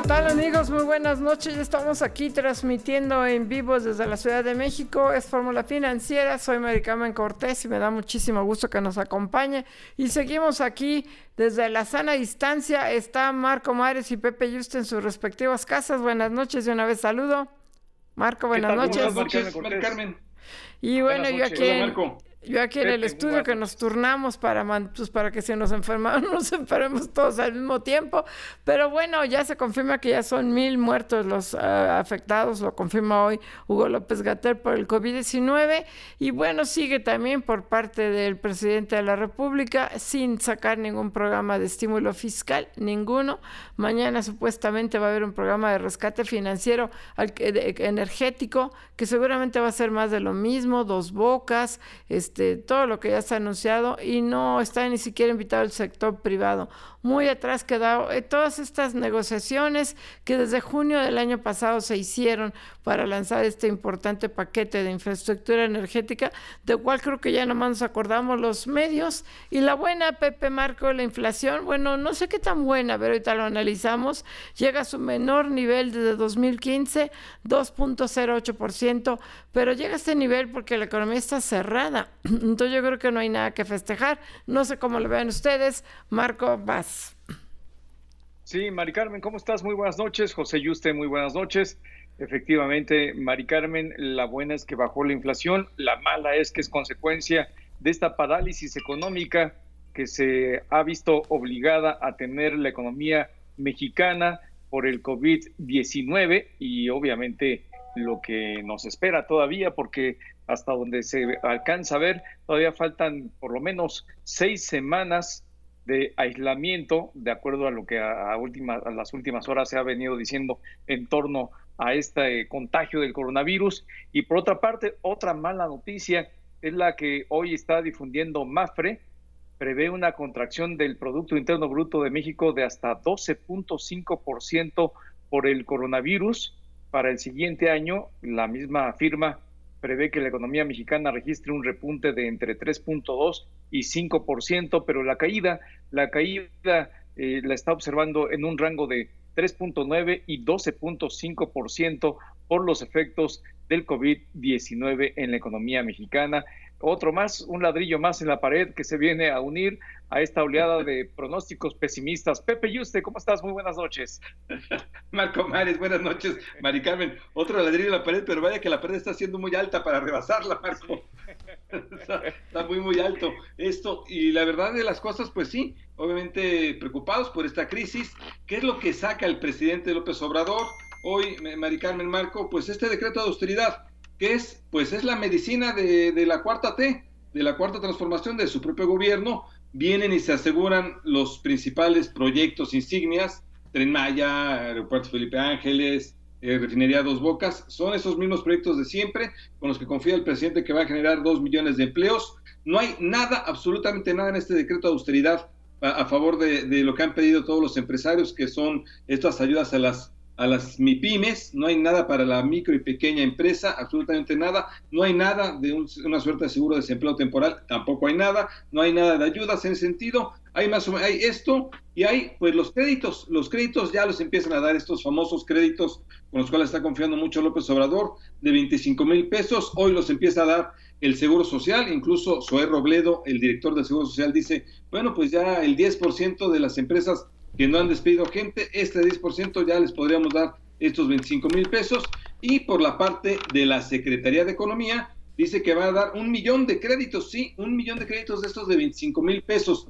¿Qué tal amigos? Muy buenas noches. Ya estamos aquí transmitiendo en vivo desde la Ciudad de México. Es Fórmula Financiera. Soy Maricarmen Cortés y me da muchísimo gusto que nos acompañe. Y seguimos aquí desde la sana distancia. Está Marco Mares y Pepe Juste en sus respectivas casas. Buenas noches y una vez saludo. Marco, buenas noches. Buenas noches, Carmen. Y bueno, yo aquí yo aquí en el estudio que nos turnamos para, pues, para que si nos enfermamos, nos enfermemos todos al mismo tiempo. Pero bueno, ya se confirma que ya son mil muertos los ah, afectados, lo confirma hoy Hugo López Gater por el COVID-19. Y bueno, sigue también por parte del presidente de la República sin sacar ningún programa de estímulo fiscal, ninguno. Mañana supuestamente va a haber un programa de rescate financiero energético que seguramente va a ser más de lo mismo, dos bocas, este, todo lo que ya está anunciado y no está ni siquiera invitado el sector privado muy atrás quedado eh, todas estas negociaciones que desde junio del año pasado se hicieron para lanzar este importante paquete de infraestructura energética, de cual creo que ya nomás nos acordamos los medios. Y la buena, Pepe Marco, la inflación, bueno, no sé qué tan buena, pero ahorita lo analizamos, llega a su menor nivel desde 2015, 2.08%, pero llega a este nivel porque la economía está cerrada. Entonces yo creo que no hay nada que festejar. No sé cómo lo vean ustedes. Marco, vas. Sí, Mari Carmen, ¿cómo estás? Muy buenas noches. José Yuste, muy buenas noches. Efectivamente, Mari Carmen, la buena es que bajó la inflación, la mala es que es consecuencia de esta parálisis económica que se ha visto obligada a tener la economía mexicana por el COVID-19 y obviamente lo que nos espera todavía, porque hasta donde se alcanza a ver, todavía faltan por lo menos seis semanas de aislamiento, de acuerdo a lo que a, a las últimas horas se ha venido diciendo en torno a este contagio del coronavirus. Y por otra parte, otra mala noticia es la que hoy está difundiendo Mafre, prevé una contracción del Producto Interno Bruto de México de hasta 12.5% por el coronavirus. Para el siguiente año, la misma firma prevé que la economía mexicana registre un repunte de entre 3.2 y 5%, pero la caída, la caída eh, la está observando en un rango de 3.9 y 12.5% por los efectos del COVID-19 en la economía mexicana. Otro más, un ladrillo más en la pared que se viene a unir a esta oleada de pronósticos pesimistas. Pepe Yuste, ¿cómo estás? Muy buenas noches. Marco Mares, buenas noches. Mari Carmen, otro ladrillo en la pared, pero vaya que la pared está siendo muy alta para rebasarla, Marco. está, muy, muy alto esto. Y la verdad de las cosas, pues sí, obviamente preocupados por esta crisis. ¿Qué es lo que saca el presidente López Obrador? Hoy, Mari Carmen Marco, pues este decreto de austeridad que es, pues es la medicina de, la cuarta T, de la cuarta transformación de su propio gobierno, vienen y se aseguran los principales proyectos insignias, Tren Maya, Aeropuerto Felipe Ángeles, eh, Refinería Dos Bocas, son esos mismos proyectos de siempre con los que confía el presidente que va a generar dos millones de empleos. No hay nada, absolutamente nada en este decreto de austeridad a, favor de, de, lo que han pedido todos los empresarios, que son estas ayudas a las a las MIPIMES, no hay nada para la micro y pequeña empresa, absolutamente nada, no hay nada de una suerte de seguro de desempleo temporal, tampoco hay nada, no hay nada de ayudas en sentido, hay más o menos, hay esto y hay pues los créditos, los créditos ya los empiezan a dar estos famosos créditos con los cuales está confiando mucho López Obrador de 25 mil pesos, hoy los empieza a dar el Seguro Social, incluso Zoé Robledo, el director del Seguro Social, dice, bueno, pues ya el 10% de las empresas que no han despedido gente, este 10% ya les podríamos dar estos 25 mil pesos. Y por la parte de la Secretaría de Economía, dice que va a dar un millón de créditos, sí, un millón de créditos de estos de 25 mil pesos.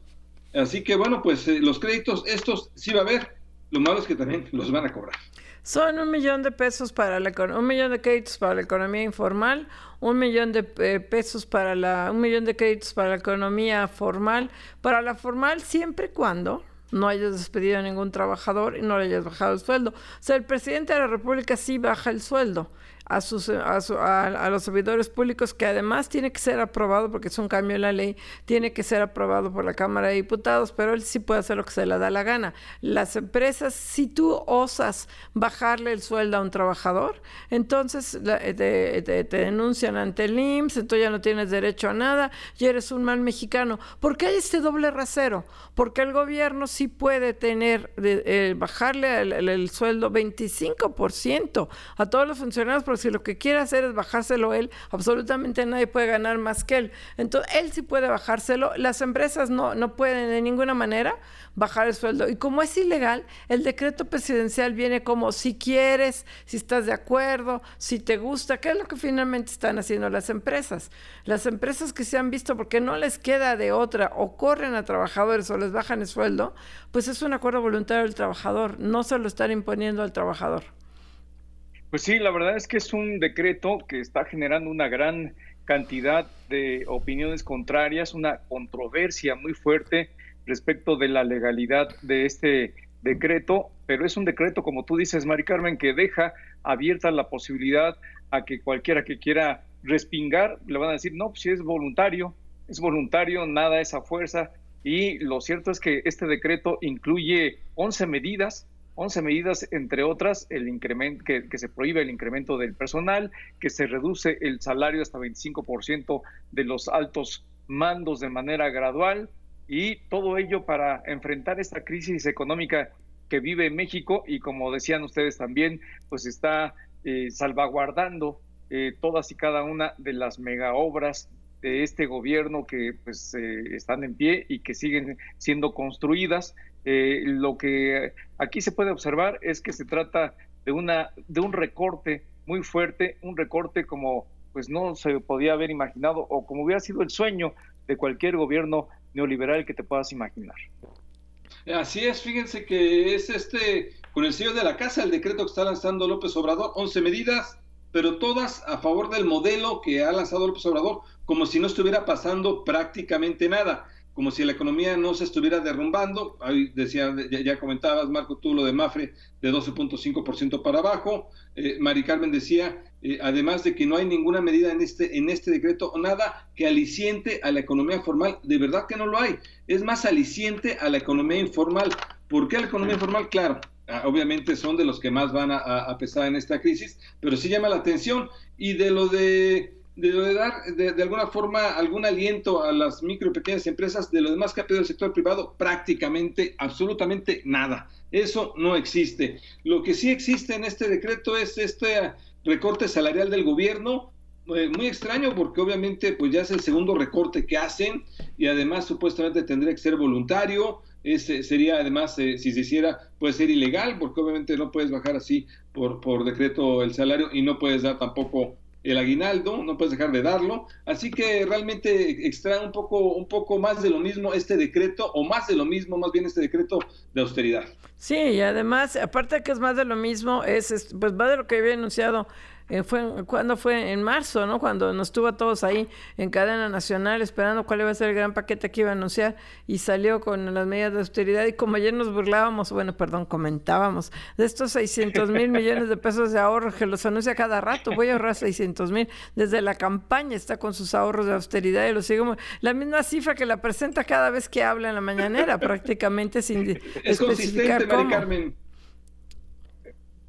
Así que bueno, pues eh, los créditos, estos sí va a haber, lo malo es que también los van a cobrar. Son un millón de pesos para la un millón de créditos para la economía informal, un millón de eh, pesos para la, un millón de créditos para la economía formal, para la formal siempre y cuando no hayas despedido a ningún trabajador y no le hayas bajado el sueldo. O sea, el presidente de la República sí baja el sueldo a, sus, a, los servidores públicos, que además tiene que ser aprobado, porque es un cambio en la ley, tiene que ser aprobado por la Cámara de Diputados, pero él sí puede hacer lo que se le da la gana. Las empresas, si tú osas bajarle el sueldo a un trabajador, entonces te, te, denuncian ante el IMSS, entonces ya no tienes derecho a nada y eres un mal mexicano. ¿Por qué hay este doble rasero? Porque el gobierno sí puede tener, eh, bajarle el, el, sueldo 25% a todos los funcionarios si lo que quiere hacer es bajárselo él, absolutamente nadie puede ganar más que él. Entonces, él sí puede bajárselo, las empresas no, no pueden de ninguna manera bajar el sueldo. Y como es ilegal, el decreto presidencial viene como si quieres, si estás de acuerdo, si te gusta, ¿qué es lo que finalmente están haciendo las empresas? Las empresas que se han visto porque no les queda de otra o corren a trabajadores o les bajan el sueldo, pues es un acuerdo voluntario del trabajador, no se lo están imponiendo al trabajador. Pues sí, la verdad es que es un decreto que está generando una gran cantidad de opiniones contrarias, una controversia muy fuerte respecto de la legalidad de este decreto, pero es un decreto, como tú dices, Mari Carmen, que deja abierta la posibilidad a que cualquiera que quiera respingar, le van a decir, no, pues si es voluntario, es voluntario, nada es a fuerza, y lo cierto es que este decreto incluye 11 medidas 11 medidas, entre otras, el incremento, que, se prohíbe el incremento del personal, que se reduce el salario hasta 25% de los altos mandos de manera gradual y todo ello para enfrentar esta crisis económica que vive México y como decían ustedes también, pues está eh, salvaguardando eh, todas y cada una de las mega obras de este gobierno que pues eh, están en pie y que siguen siendo construidas eh, lo que aquí se puede observar es que se trata de, una, de un recorte muy fuerte, un recorte como pues no se podía haber imaginado o como hubiera sido el sueño de cualquier gobierno neoliberal que te puedas imaginar. Así es, fíjense que es este, con el sello de la casa, el decreto que está lanzando López Obrador, 11 medidas, pero todas a favor del modelo que ha lanzado López Obrador, como si no estuviera pasando prácticamente nada como si la economía no se estuviera derrumbando. Ahí decía, ya, comentabas, Marco, tú lo de Mafre de 12.5% para abajo. Eh, Mari Carmen decía, eh, además de que no hay ninguna medida en este, en este decreto, nada que aliciente a la economía formal. De verdad que no lo hay. Es más aliciente a la economía informal. ¿Por qué a la economía informal? Claro, ah, obviamente son de los que más van a, a pesar en esta crisis, pero sí llama la atención. Y de lo de de dar de, alguna forma algún aliento a las micro y pequeñas empresas, de lo demás que ha pedido el sector privado, prácticamente, absolutamente nada. Eso no existe. Lo que sí existe en este decreto es este recorte salarial del gobierno, eh, muy extraño porque obviamente pues ya es el segundo recorte que hacen y además supuestamente tendría que ser voluntario. Ese sería además, eh, si se hiciera, puede ser ilegal porque obviamente no puedes bajar así por, por decreto el salario y no puedes dar tampoco el aguinaldo, no puedes dejar de darlo, así que realmente extrae un poco, un poco más de lo mismo este decreto, o más de lo mismo, más bien este decreto de austeridad. Sí, y además, aparte de que es más de lo mismo, es, pues va de lo que había anunciado eh, fue cuando fue en marzo, ¿no? Cuando nos tuvo a todos ahí en cadena nacional esperando cuál iba a ser el gran paquete que iba a anunciar y salió con las medidas de austeridad y como ayer nos burlábamos, bueno, perdón, comentábamos de estos 600 mil millones de pesos de ahorro que los anuncia cada rato, voy a ahorrar 600 mil, desde la campaña está con sus ahorros de austeridad y lo seguimos, la misma cifra que la presenta cada vez que habla en la mañanera, prácticamente sin es especificar cómo. Carmen.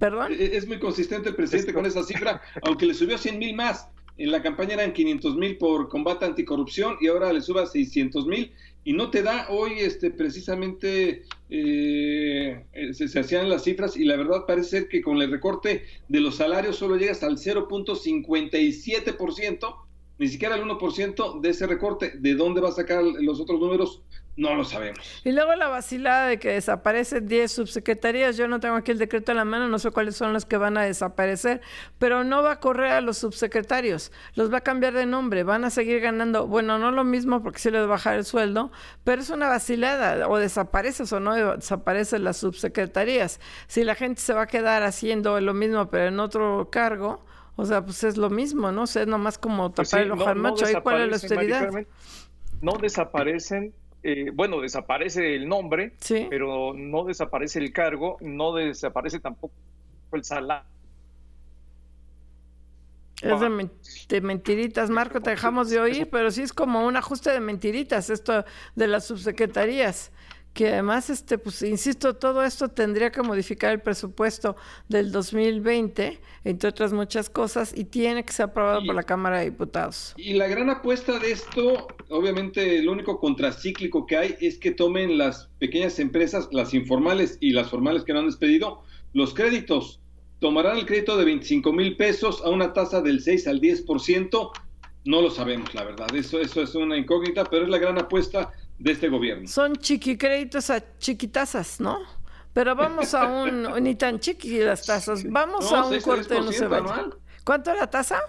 ¿Perdón? E-, es muy consistente el presidente con esa cifra, aunque le subió 100 mil más. En la campaña eran 500 mil por combate anticorrupción y ahora le suba 600 mil y no te da hoy este precisamente eh, eh, se, hacían las cifras y la verdad parece ser que con el recorte de los salarios solo llegas al 0.57%, ni siquiera al 1% de ese recorte. ¿De dónde va a sacar los otros números? No lo sabemos. Y luego la vacilada de que desaparecen 10 subsecretarías. Yo no tengo aquí el decreto en la mano, no sé cuáles son las que van a desaparecer, pero no va a correr a los subsecretarios. Los va a cambiar de nombre. Van a seguir ganando, bueno, no lo mismo porque se les va a bajar el sueldo, pero es una vacilada. O desapareces o no desaparecen las subsecretarías. Si la gente se va a quedar haciendo lo mismo, pero en otro cargo, o sea, pues es lo mismo, ¿no? O sea, es nomás como pues tapar el ojo al macho. ¿Cuál es la austeridad? no desaparecen eh, bueno, desaparece el nombre, pero no desaparece el cargo, no desaparece tampoco el salario. Es de, mentiritas, Marco, te dejamos de oír, pero sí es como un ajuste de mentiritas esto de las subsecretarías que además, este, pues, insisto, todo esto tendría que modificar el presupuesto del 2020, entre otras muchas cosas, y tiene que ser aprobado por la Cámara de Diputados. Y la gran apuesta de esto, obviamente, el único contracíclico que hay es que tomen las pequeñas empresas, las informales y las formales que no han despedido, los créditos. Tomarán el crédito de 25 mil pesos a una tasa del 6 al 10%. No lo sabemos, la verdad. Eso, eso es una incógnita, pero es la gran apuesta de este gobierno. Son chiquicréditos a chiquitazas, ¿no? Pero vamos a un, ni tan chiqui las tasas, vamos a un corte, no se ¿Cuánto es la tasa?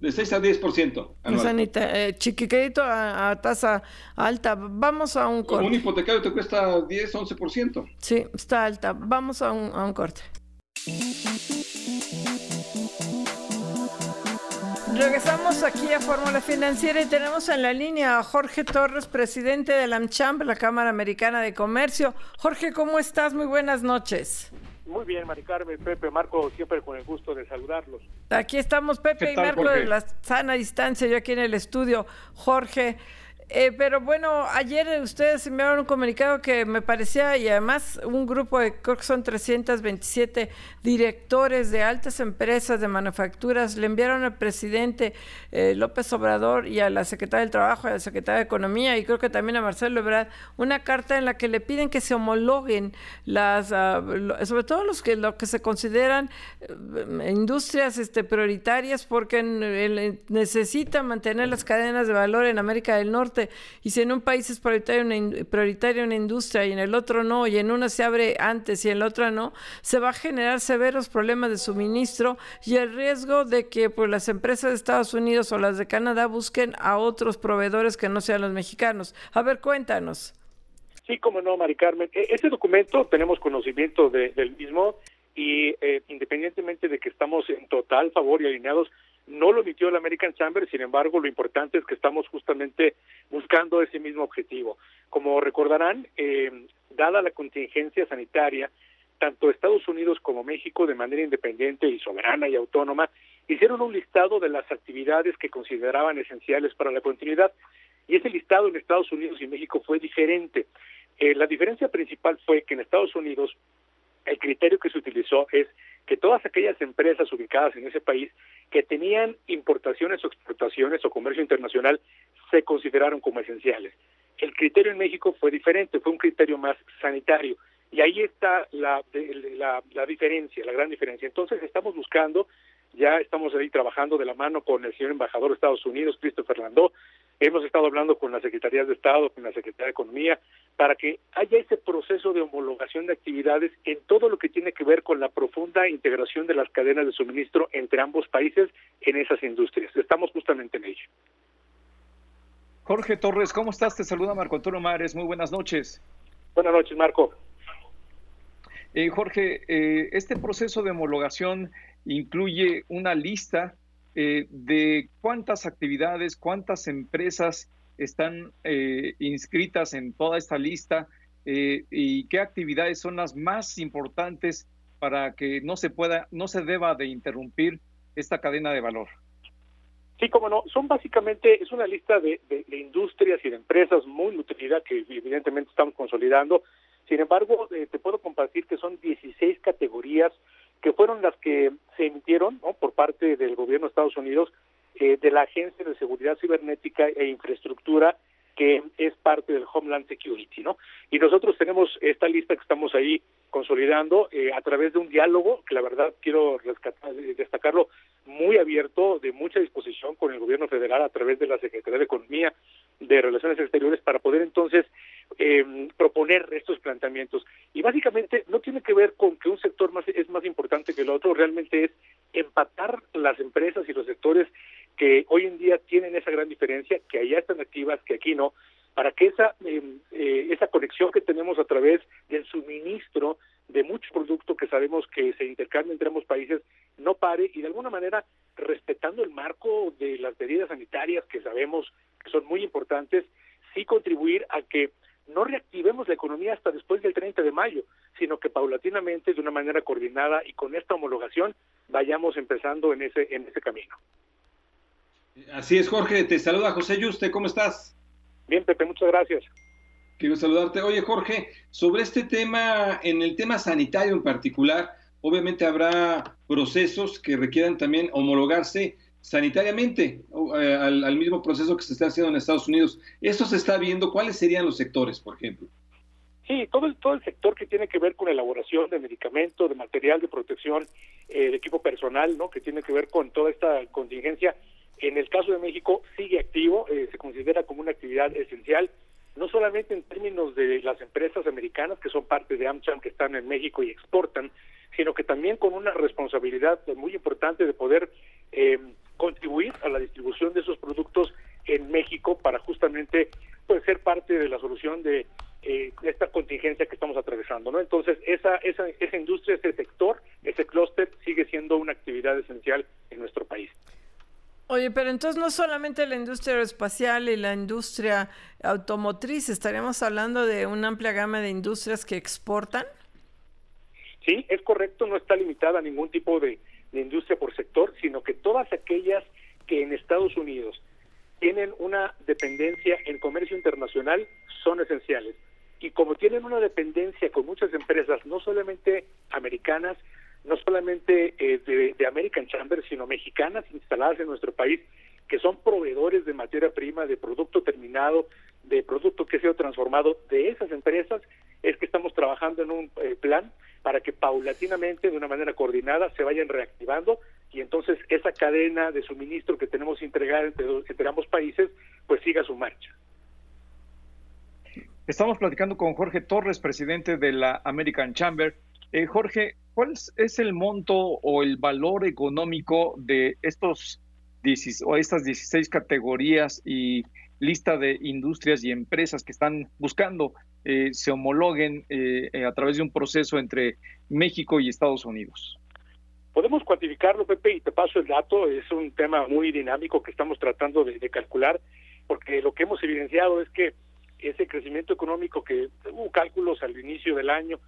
De 6 a 10%. Anual. eh, chiquicrédito a, tasa alta, vamos a un corte. Un hipotecario te cuesta 10, 11%. Sí, está alta, vamos a un, a un corte. Regresamos aquí a Fórmula Financiera y tenemos en la línea a Jorge Torres, presidente de la AmCham, la Cámara Americana de Comercio. Jorge, ¿cómo estás? Muy buenas noches. Muy bien, Mari Carmen, Pepe, Marco, siempre con el gusto de saludarlos. Aquí estamos, Pepe y Marco, de la sana distancia, yo aquí en el estudio. Jorge, eh, pero bueno, ayer ustedes enviaron un comunicado que me parecía, y además un grupo de, creo que son 327 directores de altas empresas de manufacturas, le enviaron al presidente eh, López Obrador y a la secretaria del Trabajo, y a la secretaria de Economía, y creo que también a Marcelo Ebrard, una carta en la que le piden que se homologuen las, ah, sobre todo los que, lo que se consideran eh, industrias este, prioritarias, porque necesitan mantener las cadenas de valor en América del Norte y si en un país es prioritaria una, prioritaria una industria y en el otro no, y en una se abre antes y en la otra no, se va a generar severos problemas de suministro y el riesgo de que pues, las empresas de Estados Unidos o las de Canadá busquen a otros proveedores que no sean los mexicanos. A ver, cuéntanos. Sí, como no, Mari Carmen. E, ese documento tenemos conocimiento del mismo y eh, independientemente de que estamos en total favor y alineados no lo emitió el American Chamber, sin embargo, lo importante es que estamos justamente buscando ese mismo objetivo. Como recordarán, eh, dada la contingencia sanitaria, tanto Estados Unidos como México, de manera independiente y soberana y autónoma, hicieron un listado de las actividades que consideraban esenciales para la continuidad. Y ese listado en Estados Unidos y México fue diferente. Eh, la diferencia principal fue que en Estados Unidos el criterio que se utilizó es que todas aquellas empresas ubicadas en ese país que tenían importaciones o exportaciones o comercio internacional se consideraron como esenciales. El criterio en México fue diferente, fue un criterio más sanitario. Y ahí está la, la, la diferencia, la gran diferencia. Entonces estamos buscando, ya estamos ahí trabajando de la mano con el señor embajador de Estados Unidos, Christopher Landó, hemos estado hablando con la Secretaría de Estado, con la Secretaría de Economía, para que haya ese proceso de homologación de actividades en todo lo que tiene que ver con la profunda integración de las cadenas de suministro entre ambos países en esas industrias. Estamos justamente en ello. Jorge Torres, ¿cómo estás? Te saluda Marco Antonio Mares. Muy buenas noches. Buenas noches, Marco. Eh, Jorge, eh, este proceso de homologación incluye una lista eh, de cuántas actividades, cuántas empresas están inscritas en toda esta lista y qué actividades son las más importantes para que no se pueda, no se deba de interrumpir esta cadena de valor. Sí, como no, son básicamente, es una lista de, industrias y de empresas muy nutrida que evidentemente estamos consolidando. Sin embargo, eh, te puedo compartir que son 16 categorías que fueron las que se emitieron ¿no? por parte del gobierno de Estados Unidos, eh, de la Agencia de Seguridad Cibernética e Infraestructura, que es parte del Homeland Security, ¿no? Y nosotros tenemos esta lista que estamos ahí consolidando eh, a través de un diálogo, que la verdad quiero rescatar, destacarlo, muy abierto, de mucha disposición con el gobierno federal a través de la Secretaría de Economía, de Relaciones Exteriores, para poder entonces eh, proponer estos planteamientos. Y básicamente no tiene que ver con que un sector más es más importante que el otro, realmente es empatar las empresas y los sectores que hoy en día tienen esa gran diferencia, que allá están activas, que aquí no, para que esa, em, eh, esa conexión que tenemos a través del suministro de mucho producto que sabemos que se intercambia entre ambos países no pare y de alguna manera respetando el marco de las medidas sanitarias que sabemos que son muy importantes, sí contribuir a que no reactivemos la economía hasta después del 30 de mayo, sino que paulatinamente, de una manera coordinada y con esta homologación, vayamos empezando en ese, en ese camino. Así es, Jorge. Te saluda José Yuste. ¿Cómo estás? Bien, Pepe, muchas gracias. Quiero saludarte. Oye, Jorge, sobre este tema, en el tema sanitario en particular, obviamente habrá procesos que requieran también homologarse sanitariamente eh, al, mismo proceso que se está haciendo en Estados Unidos. ¿Esto se está viendo? ¿Cuáles serían los sectores, por ejemplo? Sí, todo el, todo el sector que tiene que ver con elaboración de medicamento, de material de protección, eh, de equipo personal, ¿no? que tiene que ver con toda esta contingencia, en el caso de México sigue activo, eh, se considera como una actividad esencial, no solamente en términos de las empresas americanas que son parte de AmCham que están en México y exportan, sino que también con una responsabilidad muy importante de poder eh, contribuir a la distribución de esos productos en México para justamente pues, ser parte de la solución de eh, esta contingencia que estamos atravesando, ¿no? Entonces esa esa esa industria, ese sector, ese clúster sigue siendo una actividad esencial en nuestro país. Oye, pero entonces no solamente la industria aeroespacial y la industria automotriz, estaríamos hablando de una amplia gama de industrias que exportan. Sí, es correcto, no está limitada a ningún tipo de, industria por sector, sino que todas aquellas que en Estados Unidos tienen una dependencia en comercio internacional son esenciales. Y como tienen una dependencia con muchas empresas, no solamente americanas, no solamente eh, de, American Chamber, sino mexicanas instaladas en nuestro país, que son proveedores de materia prima, de producto terminado, de producto que ha sido transformado de esas empresas, es que estamos trabajando en un eh, plan para que paulatinamente, de una manera coordinada, se vayan reactivando y entonces esa cadena de suministro que tenemos integrada entre, entre ambos países, pues siga su marcha. Estamos platicando con Jorge Torres, presidente de la American Chamber. Eh, Jorge, ¿cuál es el monto o el valor económico de estos o estas 16 categorías y lista de industrias y empresas que están buscando eh, se homologuen eh, a través de un proceso entre México y Estados Unidos? Podemos cuantificarlo, Pepe, y te paso el dato. Es un tema muy dinámico que estamos tratando de calcular, porque lo que hemos evidenciado es que ese crecimiento económico que hubo cálculos al inicio del año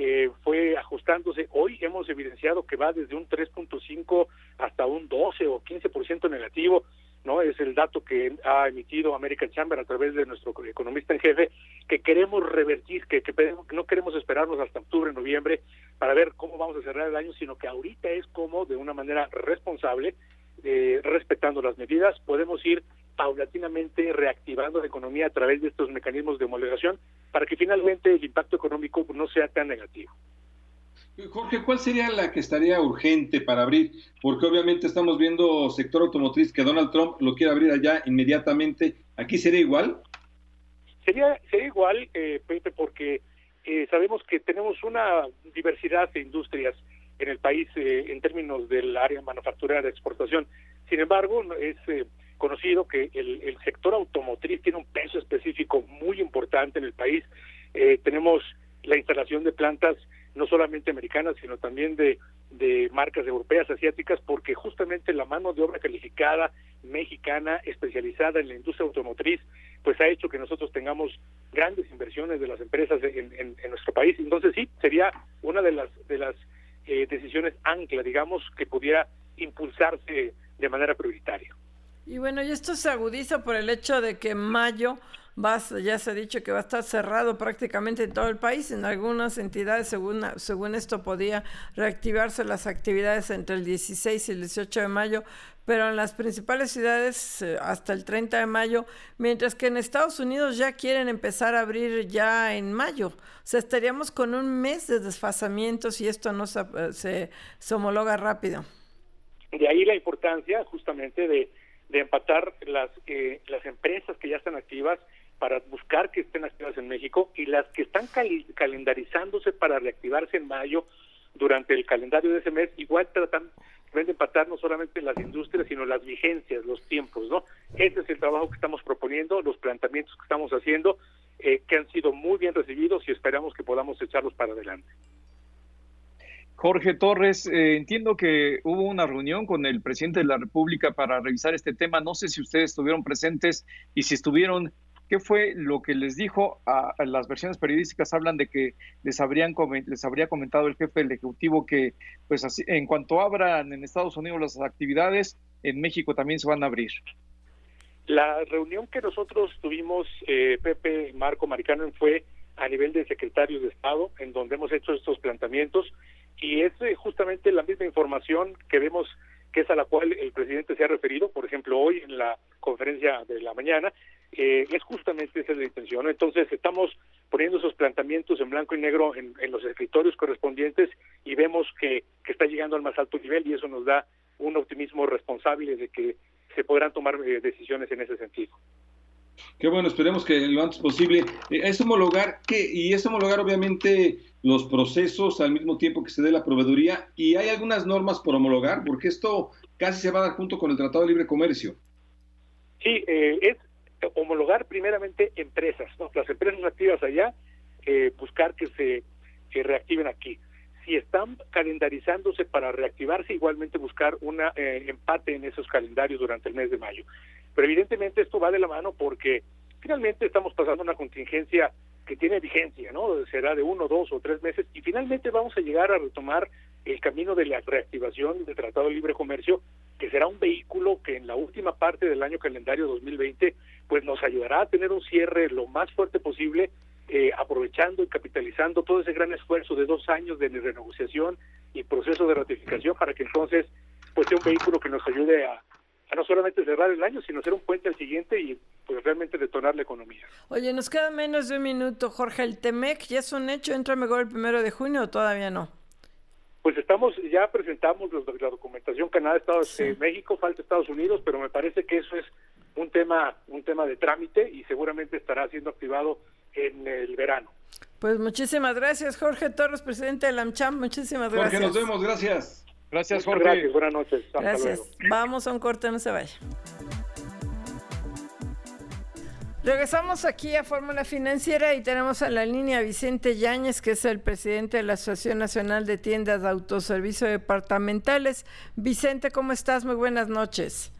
eh, fue ajustándose. Hoy hemos evidenciado que va desde un 3.5 hasta un 12 o 15% negativo, ¿no? Es el dato que ha emitido American Chamber a través de nuestro economista en jefe, que queremos revertir, que, que no queremos esperarnos hasta octubre, noviembre para ver cómo vamos a cerrar el año, sino que ahorita es como, de una manera responsable, eh, respetando las medidas, podemos ir paulatinamente reactivando la economía a través de estos mecanismos de homologación para que finalmente el impacto económico no sea tan negativo. Jorge, ¿cuál sería la que estaría urgente para abrir? Porque obviamente estamos viendo sector automotriz que Donald Trump lo quiere abrir allá inmediatamente. ¿Aquí sería igual? Sería, sería igual, eh, Pepe, porque eh, sabemos que tenemos una diversidad de industrias en el país eh, en términos del área manufacturera de exportación. Sin embargo, es eh, conocido que el, sector automotriz tiene un peso específico muy importante en el país. Eh, tenemos la instalación de plantas no solamente americanas, sino también de, marcas europeas, asiáticas, porque justamente la mano de obra calificada mexicana especializada en la industria automotriz, pues ha hecho que nosotros tengamos grandes inversiones de las empresas en, en, en nuestro país. Entonces sí, sería una de las de las eh, decisiones ancla, digamos, que pudiera impulsarse de manera prioritaria. Y bueno, y esto se agudiza por el hecho de que mayo va, ya se ha dicho que va a estar cerrado prácticamente en todo el país. En algunas entidades, según, según esto, podía reactivarse las actividades entre el 16 y el 18 de mayo, pero en las principales ciudades eh, hasta el 30 de mayo, mientras que en Estados Unidos ya quieren empezar a abrir ya en mayo. O sea, estaríamos con un mes de desfasamiento si esto no se, se homologa rápido. De ahí la importancia justamente de, empatar las, eh, las empresas que ya están activas para buscar que estén activas en México y las que están calendarizándose para reactivarse en mayo durante el calendario de ese mes, igual tratan de empatar no solamente las industrias, sino las vigencias, los tiempos, ¿no? Ese es el trabajo que estamos proponiendo, los planteamientos que estamos haciendo, eh, que han sido muy bien recibidos y esperamos que podamos echarlos para adelante. Jorge Torres, eh, entiendo que hubo una reunión con el presidente de la República para revisar este tema. No sé si ustedes estuvieron presentes y si estuvieron, ¿qué fue lo que les dijo? A, las versiones periodísticas hablan de que les, habrían, les habría comentado el jefe del Ejecutivo que, pues, así, en cuanto abran en Estados Unidos las actividades, en México también se van a abrir. La reunión que nosotros tuvimos, eh, Pepe, Marco, Maricano, fue a nivel de secretarios de Estado, en donde hemos hecho estos planteamientos y es eh, justamente la misma información que vemos que es a la cual el presidente se ha referido, por ejemplo, hoy en la conferencia de la mañana, eh, es justamente esa la intención. Entonces, estamos poniendo esos planteamientos en blanco y negro en, los escritorios correspondientes y vemos que, que, está llegando al más alto nivel y eso nos da un optimismo responsable de que se podrán tomar eh, decisiones en ese sentido. Qué bueno, esperemos que lo antes posible. Es homologar, ¿qué? Y es homologar obviamente los procesos al mismo tiempo que se dé la proveeduría y hay algunas normas por homologar, porque esto casi se va a dar junto con el Tratado de Libre Comercio. Sí, eh, es homologar primeramente empresas, ¿no? las empresas activas allá, eh, buscar que se reactiven aquí. Si están calendarizándose para reactivarse, igualmente buscar un eh, empate en esos calendarios durante el mes de mayo. Pero evidentemente esto va de la mano porque finalmente estamos pasando una contingencia que tiene vigencia, ¿no? Será de uno, dos o tres meses y finalmente vamos a llegar a retomar el camino de la reactivación del Tratado de Libre Comercio, que será un vehículo que en la última parte del año calendario 2020 pues nos ayudará a tener un cierre lo más fuerte posible, eh, aprovechando y capitalizando todo ese gran esfuerzo de dos años de renegociación y proceso de ratificación para que entonces pues sea un vehículo que nos ayude a, a no solamente cerrar el año, sino ser un puente al siguiente y pues realmente detonar la economía. Oye, nos queda menos de un minuto, Jorge. ¿El TEMEC ya es un hecho? ¿Entra mejor el primero de junio o todavía no? Pues estamos, ya presentamos la documentación Canadá, Estados de México, falta Estados Unidos, pero me parece que eso es un tema, un tema de trámite y seguramente estará siendo activado en el verano. Pues muchísimas gracias, Jorge Torres, presidente de la AmCham. Muchísimas gracias. Jorge, nos vemos, gracias. Gracias, Jorge. Gracias, buenas noches. gracias. Vamos a un corte, no se vaya. Regresamos aquí a Fórmula Financiera y tenemos a la línea Vicente Yáñez, que es el presidente de la Asociación Nacional de Tiendas de Autoservicio Departamentales. Vicente, ¿cómo estás? Muy buenas noches.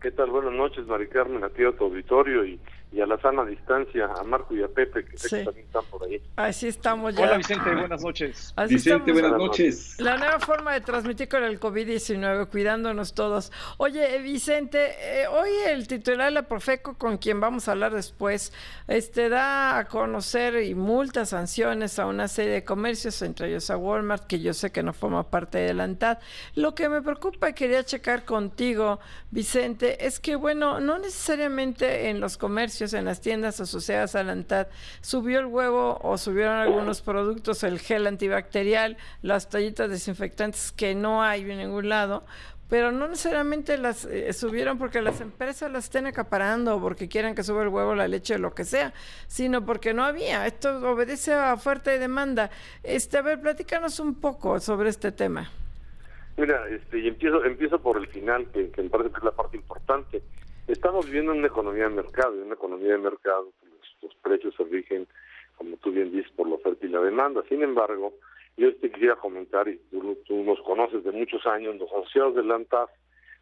¿Qué tal? Buenas noches, Mari Carmen, a ti a tu auditorio y y a la sana distancia a Marco y a Pepe, que, también están por ahí. Así estamos ya. Hola Vicente, buenas noches. Vicente, buenas noches. La nueva forma de transmitir con el COVID-19, cuidándonos todos. Oye, Vicente, eh, hoy el titular de la Profeco, con quien vamos a hablar después, este da a conocer y multas, sanciones a una serie de comercios, entre ellos a Walmart, que yo sé que no forma parte de la ANTAD. Lo que me preocupa y quería checar contigo, Vicente, es que, bueno, no necesariamente en los comercios en las tiendas asociadas a la ANTAD, subió el huevo o subieron algunos productos, el gel antibacterial, las toallitas desinfectantes que no hay en ningún lado, pero no necesariamente las eh, subieron porque las empresas las estén acaparando o porque quieran que suba el huevo, la leche, o lo que sea, sino porque no había. Esto obedece a oferta de demanda. Este, a ver, platícanos un poco sobre este tema. Mira, este, y empiezo, empiezo por el final, que me parece que es la parte importante. Estamos viviendo en una economía de mercado, en una economía de mercado pues, los, precios se rigen, como tú bien dices, por la oferta y la demanda. Sin embargo, yo te quisiera comentar, y tú, nos conoces de muchos años, los asociados del ANTAF,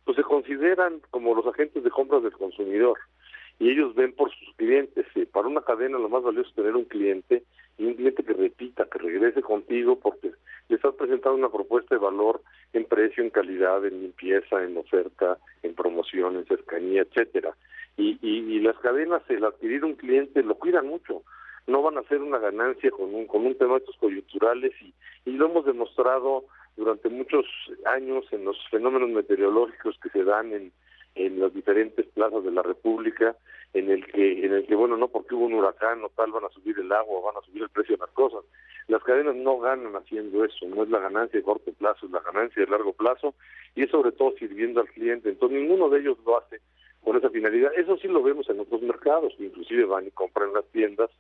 pues se consideran como los agentes de compras del consumidor y ellos ven por sus clientes. Para una cadena lo más valioso es tener un cliente y un cliente que repita, que regrese contigo porque le estás presentando una propuesta de valor en precio, en calidad, en limpieza, en oferta, en promoción, en cercanía, etcétera. Y, y, las cadenas, el adquirir un cliente, lo cuidan mucho. No van a hacer una ganancia con un, con un tema de estos coyunturales y, y lo hemos demostrado durante muchos años en los fenómenos meteorológicos que se dan en, en las diferentes plazas de la República, en el que, en el que bueno, no porque hubo un huracán o tal van a subir el agua, van a subir el precio de las cosas. Las cadenas no ganan haciendo eso, no es la ganancia de corto plazo, es la ganancia de largo plazo y es sobre todo sirviendo al cliente. Entonces ninguno de ellos lo hace con esa finalidad. Eso sí lo vemos en otros mercados, inclusive van y compran las tiendas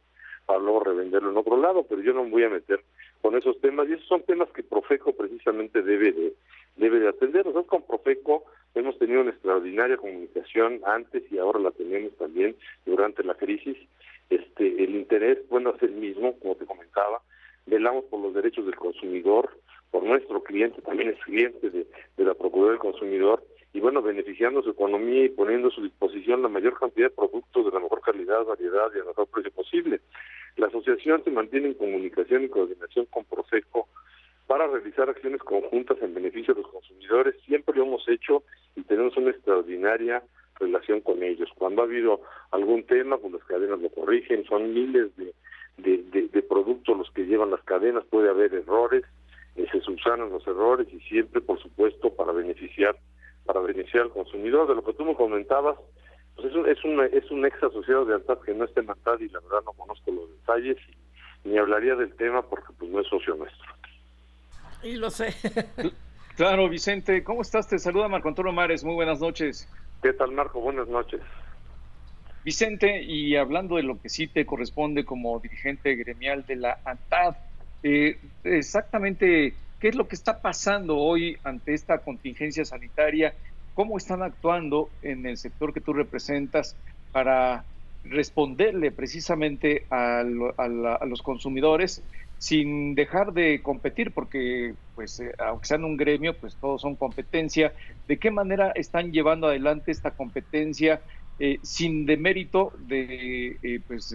para luego revenderlo en otro lado, pero yo no me voy a meter con esos temas y esos son temas que Profeco precisamente debe de debe de atender. Nosotros con Profeco hemos tenido una extraordinaria comunicación antes y ahora la tenemos también durante la crisis. Este el interés bueno es el mismo, como te comentaba, velamos por los derechos del consumidor, por nuestro cliente, también es cliente de, de la Procuraduría del Consumidor y bueno, beneficiando su economía y poniendo a su disposición la mayor cantidad de productos de la mejor calidad, variedad y al mejor precio posible. La asociación se mantiene en comunicación y coordinación con Profeco para realizar acciones conjuntas en beneficio de los consumidores. Siempre lo hemos hecho y tenemos una extraordinaria relación con ellos. Cuando ha habido algún tema, pues las cadenas lo corrigen, son miles de, de, productos los que llevan las cadenas, puede haber errores, eh, se subsanan los errores y siempre, por supuesto, para beneficiar para beneficiar al consumidor. De lo que tú me comentabas, pues es un, es un, es un ex asociado de ANTAD que no está en ANTAD y la verdad no conozco los detalles ni hablaría del tema porque pues no es socio nuestro. Y lo sé. Claro, Vicente, ¿cómo estás? Te saluda Marco Antonio Mares, muy buenas noches. ¿Qué tal, Marco? Buenas noches. Vicente, y hablando de lo que sí te corresponde como dirigente gremial de la ANTAD, eh, exactamente ¿Qué es lo que está pasando hoy ante esta contingencia sanitaria? ¿Cómo están actuando en el sector que tú representas para responderle precisamente a, los consumidores sin dejar de competir, porque pues eh, aunque sean un gremio, pues todos son competencia. ¿De qué manera están llevando adelante esta competencia eh, sin demérito de eh, pues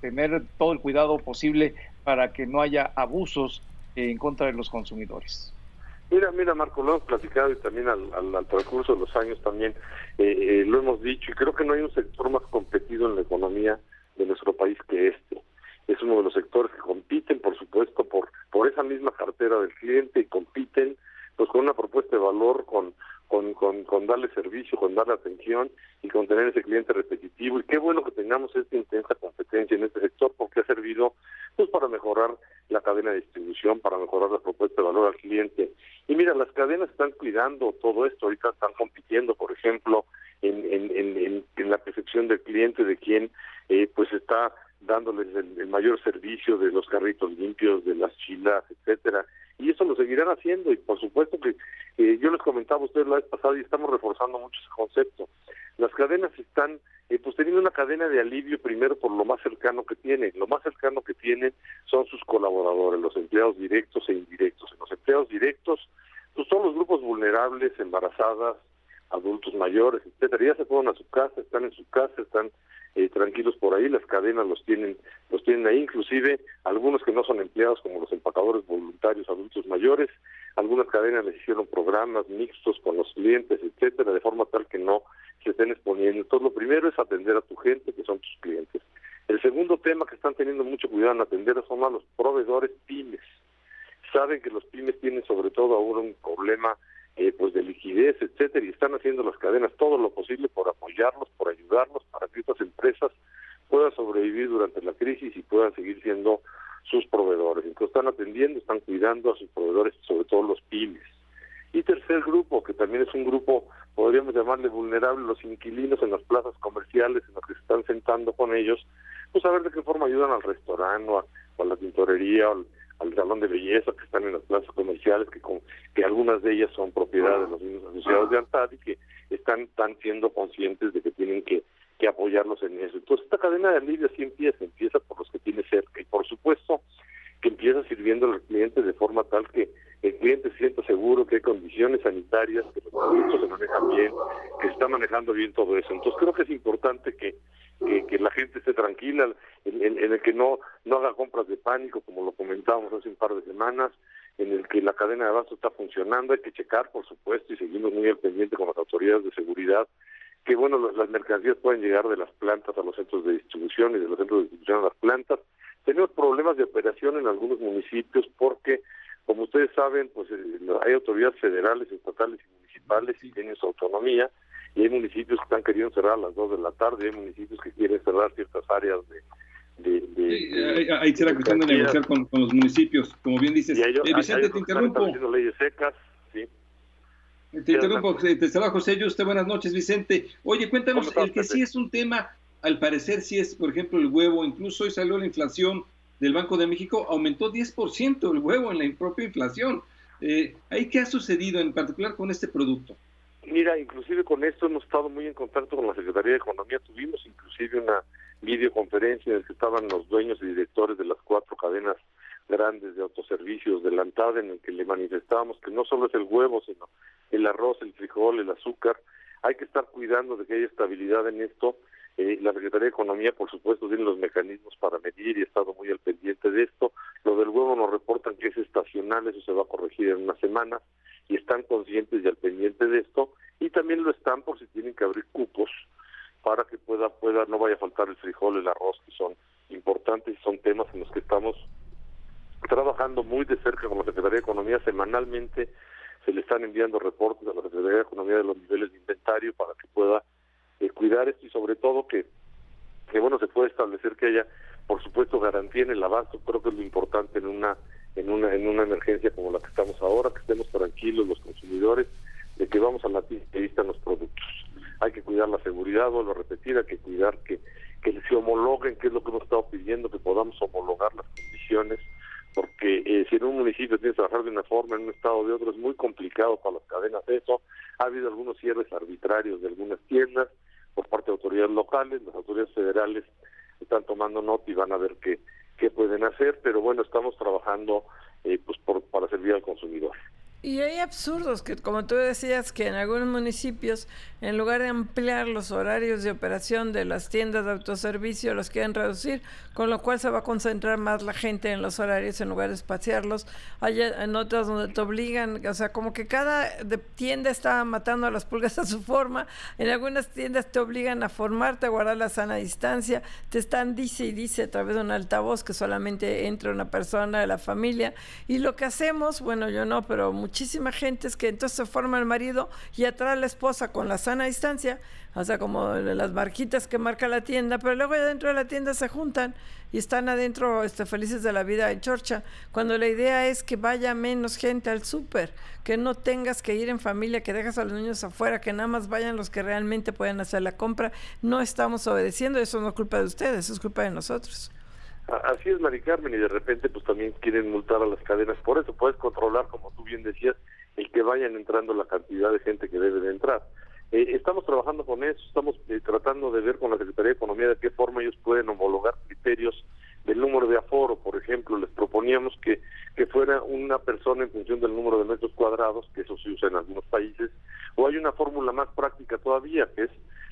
tener todo el cuidado posible para que no haya abusos en contra de los consumidores. Mira, mira, Marco, lo hemos platicado y también al, al, transcurso de los años también eh, eh, lo hemos dicho y creo que no hay un sector más competido en la economía de nuestro país que este. Es uno de los sectores que compiten, por supuesto, por por esa misma cartera del cliente y compiten pues con una propuesta de valor, con con, con, darle servicio, con darle atención y con tener ese cliente repetitivo. Y qué bueno que tengamos esta intensa competencia en este sector porque ha servido pues para mejorar la cadena de distribución, para mejorar la propuesta de valor al cliente. Y mira, las cadenas están cuidando todo esto, ahorita están compitiendo, por ejemplo, en, en, en, en la percepción del cliente, de quien eh, pues está dándoles el, mayor servicio de los carritos limpios, de las chilas, etcétera. Y eso lo seguirán haciendo y por supuesto que yo les comentaba a ustedes la vez pasada y estamos reforzando mucho ese concepto. Las cadenas están eh, pues teniendo una cadena de alivio primero por lo más cercano que tienen. Lo más cercano que tienen son sus colaboradores, los empleados directos e indirectos. En los empleados directos pues son los grupos vulnerables, embarazadas, adultos mayores, etcétera. Ya se fueron a su casa, están en su casa, están eh, tranquilos por ahí, las cadenas los tienen, los tienen ahí, inclusive algunos que no son empleados como los empacadores voluntarios adultos mayores, algunas cadenas les hicieron programas mixtos con los clientes, etcétera, de forma tal que no se estén exponiendo. Entonces lo primero es atender a tu gente, que son tus clientes. El segundo tema que están teniendo mucho cuidado en atender son a los proveedores pymes. Saben que los pymes tienen sobre todo ahora un problema eh, pues de liquidez, etcétera, y están haciendo las cadenas todo lo posible por apoyarlos, por ayudarlos, para que estas empresas puedan sobrevivir durante la crisis y puedan seguir siendo sus proveedores. Entonces están atendiendo, están cuidando a sus proveedores, sobre todo los pymes. Y tercer grupo, que también es un grupo, podríamos llamarle vulnerable, los inquilinos en las plazas comerciales, en los que se están sentando con ellos, pues a ver de qué forma ayudan al restaurante o a, la tintorería o al salón de belleza que están en las plazas comerciales, que, con, que algunas de ellas son propiedad de los mismos asociados de ANTAD y que están, están siendo conscientes de que tienen que, que apoyarlos en eso. Entonces esta cadena de alivio sí empieza, empieza por los que tiene cerca y por supuesto que empieza sirviendo al cliente de forma tal que el cliente se sienta seguro que hay condiciones sanitarias, que los productos se manejan bien, que se está manejando bien todo eso. Entonces creo que es importante que que, la gente esté tranquila, en, el que no, no haga compras de pánico, como lo comentábamos hace un par de semanas, en el que la cadena de abasto está funcionando, hay que checar, por supuesto, y seguimos muy al pendiente con las autoridades de seguridad, que bueno, las mercancías pueden llegar de las plantas a los centros de distribución y de los centros de distribución a las plantas. Tenemos problemas de operación en algunos municipios porque, como ustedes saben, pues eh, hay autoridades federales, estatales y municipales y tienen su autonomía, y hay municipios que están queriendo cerrar a las 2 de la tarde, hay municipios que quieren cerrar ciertas áreas de... de, de, ahí será cuestión de negociar con, los municipios, como bien dices. Eh, Vicente, te interrumpo. leyes secas, sí. Te interrumpo, te saluda José Yuste, buenas noches Vicente. Oye, cuéntanos, el que sí es un tema, al parecer sí es, por ejemplo, el huevo, incluso hoy salió la inflación del Banco de México, aumentó 10% el huevo en la propia inflación. Eh, ¿Ahí qué ha sucedido en particular con este producto? Mira, inclusive con esto hemos estado muy en contacto con la Secretaría de Economía, tuvimos inclusive una videoconferencia en la que estaban los dueños y directores de las cuatro cadenas grandes de autoservicios de la en el que le manifestábamos que no solo es el huevo, sino el arroz, el frijol, el azúcar, hay que estar cuidando de que haya estabilidad en esto. Eh, la Secretaría de Economía, por supuesto, tiene los mecanismos para medir y ha estado muy al pendiente de esto. Lo del huevo nos reportan que es estacional, eso se va a corregir en una semana y están conscientes y al pendiente de esto. Y también lo están por si tienen que abrir cupos para que pueda, pueda, no vaya a faltar el frijol, el arroz, que son importantes y son temas en los que estamos trabajando muy de cerca con la Secretaría de Economía semanalmente se le están enviando reportes a la Secretaría de Economía de los niveles de inventario para que pueda eh, cuidar esto y sobre todo que, que bueno se puede establecer que haya por supuesto garantía en el abasto creo que es lo importante en una en una en una emergencia como la que estamos ahora que estemos tranquilos los consumidores de que vamos a la tienda los productos hay que cuidar la seguridad vuelvo a repetir hay que cuidar que que se homologuen que es lo que hemos estado pidiendo que podamos homologar las condiciones porque eh, si en un municipio tienes que trabajar de una forma, en un estado de otro, es muy complicado para las cadenas de eso. Ha habido algunos cierres arbitrarios de algunas tiendas por parte de autoridades locales, las autoridades federales están tomando nota y van a ver qué, qué pueden hacer, pero bueno, estamos trabajando eh, pues por, para servir al consumidor. Y hay absurdos que, como tú decías, que en algunos municipios, en lugar de ampliar los horarios de operación de las tiendas de autoservicio, los quieren reducir, con lo cual se va a concentrar más la gente en los horarios en lugar de espaciarlos. Hay en otras donde te obligan, o sea, como que cada tienda está matando a las pulgas a su forma. En algunas tiendas te obligan a formarte, a guardar la sana distancia. Te están, dice y dice a través de un altavoz que solamente entra una persona de la familia. Y lo que hacemos, bueno, yo no, pero muchísima gente es que entonces se forma el marido y atrás la esposa con la sana distancia, o sea, como las marquitas que marca la tienda, pero luego ya dentro de la tienda se juntan y están adentro este, felices de la vida en chorcha, cuando la idea es que vaya menos gente al súper, que no tengas que ir en familia, que dejas a los niños afuera, que nada más vayan los que realmente pueden hacer la compra. No estamos obedeciendo, eso no es culpa de ustedes, es culpa de nosotros. Así es, Mari Carmen, y de repente pues también quieren multar a las cadenas. Por eso puedes controlar, como tú bien decías, el que vayan entrando la cantidad de gente que debe de entrar. Eh, estamos trabajando con eso, estamos eh, tratando de ver con la Secretaría de Economía de qué forma ellos pueden homologar criterios del número de aforo, por ejemplo, les proponíamos que, que fuera una persona en función del número de metros cuadrados, que eso se usa en algunos países, o hay una fórmula más práctica todavía, que es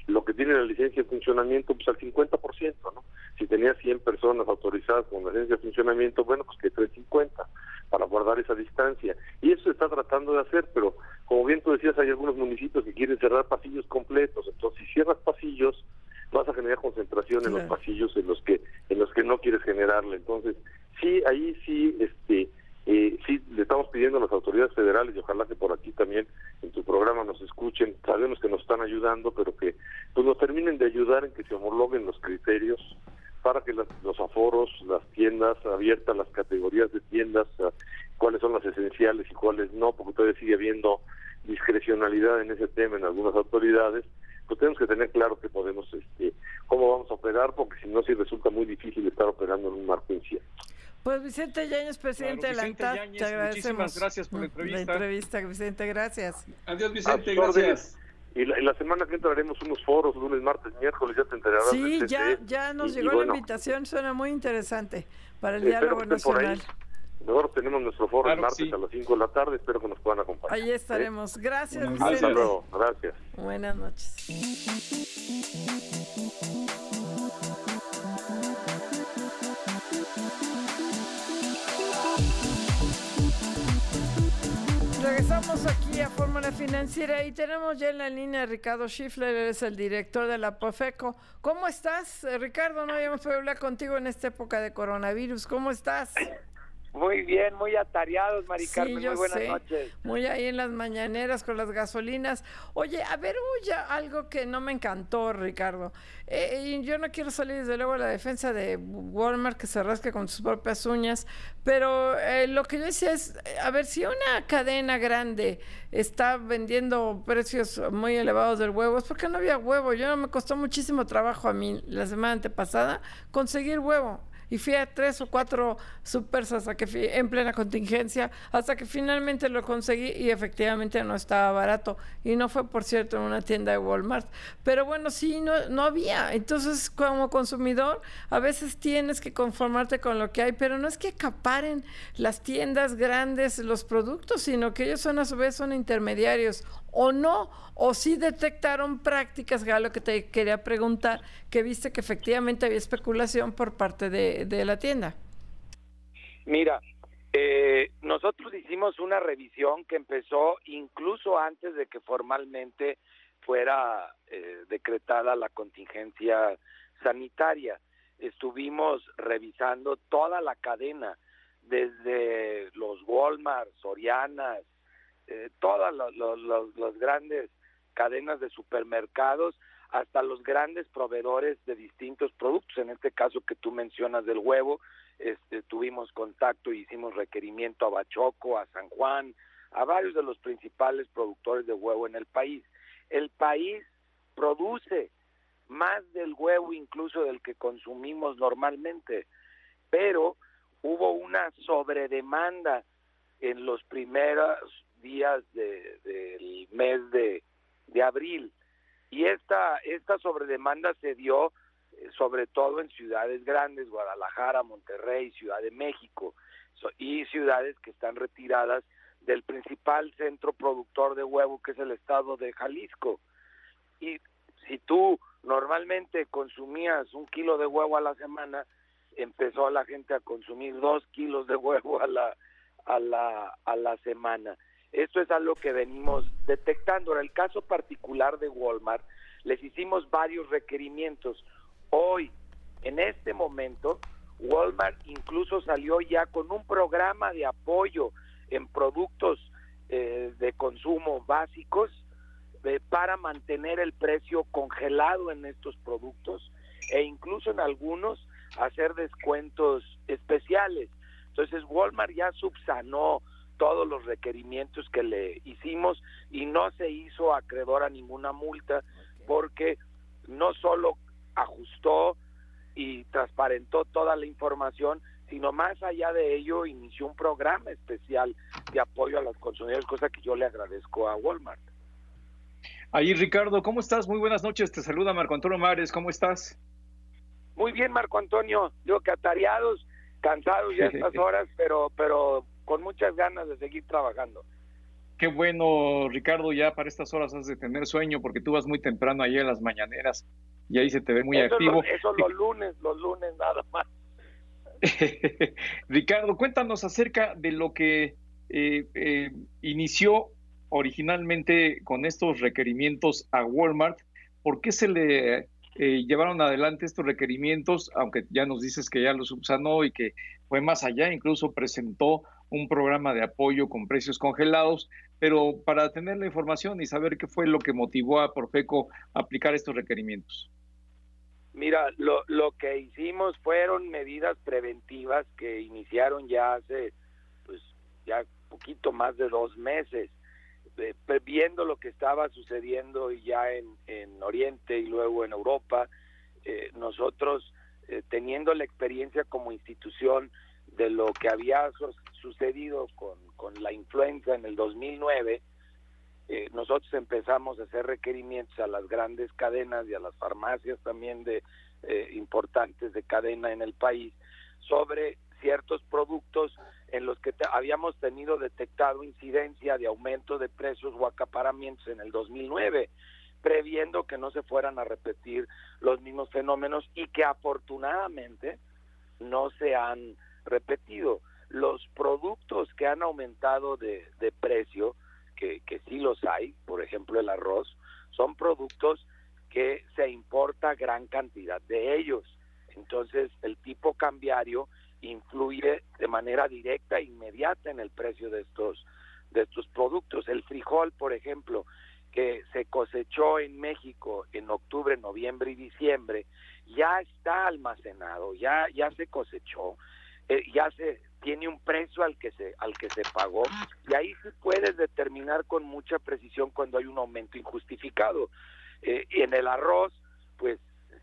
lo que tiene la licencia de funcionamiento, pues al 50%, ¿no? Si tenía 100 personas autorizadas con la licencia de funcionamiento, bueno, pues que 350 para guardar esa distancia. Y eso se está tratando de hacer, pero como bien tú decías, hay algunos municipios que quieren cerrar pasillos completos, entonces si cierras pasillos, vas a generar concentración en los pasillos en los que en los que no quieres generarla. Entonces, sí, ahí sí, este, eh, sí, le estamos pidiendo a las autoridades federales y ojalá que por aquí también en tu programa nos escuchen. Sabemos que nos están ayudando, pero que pues nos terminen de ayudar en que se homologuen los criterios para que los aforos, las tiendas abiertas, las categorías de tiendas, cuáles son las esenciales y cuáles no, porque todavía sigue habiendo discrecionalidad en ese tema en algunas autoridades, pues tenemos que tener claro que podemos, este, cómo vamos a operar, porque si no, sí resulta muy difícil estar operando en un marco incierto. Pues Vicente Yañez, presidente de la ANTAD, te agradecemos. Muchísimas gracias por la entrevista. La entrevista, Vicente, gracias. Adiós, Vicente, gracias. Y la, semana que entra haremos unos foros, lunes, martes, miércoles, ya te enterarás. Sí, ya, ya nos llegó la invitación, suena muy interesante para el diálogo nacional. Mejor tenemos nuestro foro el martes a las 5 de la tarde, espero que nos puedan acompañar. Ahí estaremos. Gracias, Vicente. Hasta luego, gracias. Buenas noches. Regresamos aquí a Fórmula Financiera y tenemos ya en la línea a Ricardo Schiffler, es el director de la Profeco. ¿Cómo estás, Ricardo? No habíamos podido hablar contigo en esta época de coronavirus. ¿Cómo estás? Muy bien, muy atareados, Mari muy buenas noches. Muy ahí en las mañaneras con las gasolinas. Oye, a ver, hubo algo que no me encantó, Ricardo. Eh, yo no quiero salir desde luego a la defensa de Walmart que se rasque con sus propias uñas, pero eh, lo que yo decía es, a ver, si una cadena grande está vendiendo precios muy elevados del huevo, es porque no había huevo. Yo me costó muchísimo trabajo a mí la semana antepasada conseguir huevo y fui a tres o cuatro supers hasta que fui en plena contingencia, hasta que finalmente lo conseguí y efectivamente no estaba barato. Y no fue, por cierto, en una tienda de Walmart. Pero bueno, sí, no, no había. Entonces, como consumidor, a veces tienes que conformarte con lo que hay, pero no es que acaparen las tiendas grandes los productos, sino que ellos son a su vez son intermediarios o no, o si detectaron prácticas, que era lo que te quería preguntar, que viste que efectivamente había especulación por parte de, la tienda. Mira, eh, nosotros hicimos una revisión que empezó incluso antes de que formalmente fuera eh, decretada la contingencia sanitaria. Estuvimos revisando toda la cadena, desde los Walmart, Sorianas, eh, todas las grandes cadenas de supermercados hasta los grandes proveedores de distintos productos, en este caso que tú mencionas del huevo, este, tuvimos contacto y hicimos requerimiento a Bachoco, a San Juan, a varios de los principales productores de huevo en el país. El país produce más del huevo incluso del que consumimos normalmente, pero hubo una sobredemanda en los primeros días del mes de, abril. Y esta, esta sobredemanda se dio eh, sobre todo en ciudades grandes, Guadalajara, Monterrey, Ciudad de México, y ciudades que están retiradas del principal centro productor de huevo, que es el estado de Jalisco. Y si tú normalmente consumías un kilo de huevo a la semana, empezó la gente a consumir dos kilos de huevo a la, a la, a la semana. Esto es algo que venimos detectando. En el caso particular de Walmart, les hicimos varios requerimientos. Hoy, en este momento, Walmart incluso salió ya con un programa de apoyo en productos eh, de consumo básicos eh, para mantener el precio congelado en estos productos e incluso en algunos hacer descuentos especiales. Entonces Walmart ya subsanó todos los requerimientos que le hicimos y no se hizo acreedor a ninguna multa porque no solo ajustó y transparentó toda la información, sino más allá de ello inició un programa especial de apoyo a los consumidores, cosa que yo le agradezco a Walmart. Ahí Ricardo, ¿cómo estás? Muy buenas noches, te saluda Marco Antonio Mares, ¿cómo estás? Muy bien, Marco Antonio, digo que atareados, cansados ya estas horas, pero pero con muchas ganas de seguir trabajando. Qué bueno, Ricardo, ya para estas horas has de tener sueño porque tú vas muy temprano ahí en las mañaneras y ahí se te ve muy activo. eso los lunes, los lunes nada más. Ricardo, cuéntanos acerca de lo que eh, eh, inició originalmente con estos requerimientos a Walmart. ¿Por qué se le eh, llevaron adelante estos requerimientos, aunque ya nos dices que ya lo subsanó y que fue más allá, incluso presentó un programa de apoyo con precios congelados, pero para tener la información y saber qué fue lo que motivó a Profeco a aplicar estos requerimientos. Mira, lo, lo que hicimos fueron medidas preventivas que iniciaron ya hace, pues, ya poquito más de dos meses viendo lo que estaba sucediendo ya en, en Oriente y luego en Europa, eh, nosotros eh, teniendo la experiencia como institución de lo que había sucedido con, con, la influenza en el 2009, eh, nosotros empezamos a hacer requerimientos a las grandes cadenas y a las farmacias también de importantes de cadena en el país sobre ciertos productos en los que habíamos tenido detectado incidencia de aumento de precios o acaparamientos en el 2009, previendo que no se fueran a repetir los mismos fenómenos y que afortunadamente no se han repetido. Los productos que han aumentado de, de precio, que, que sí los hay, por ejemplo el arroz, son productos que se importa gran cantidad de ellos. Entonces el tipo cambiario influye de manera directa e inmediata en el precio de estos de estos productos. El frijol, por ejemplo, que se cosechó en México en octubre, noviembre y diciembre, ya está almacenado, ya ya se cosechó, eh, ya se tiene un precio al que se al que se pagó y ahí se puede determinar con mucha precisión cuando hay un aumento injustificado. Eh, y en el arroz, pues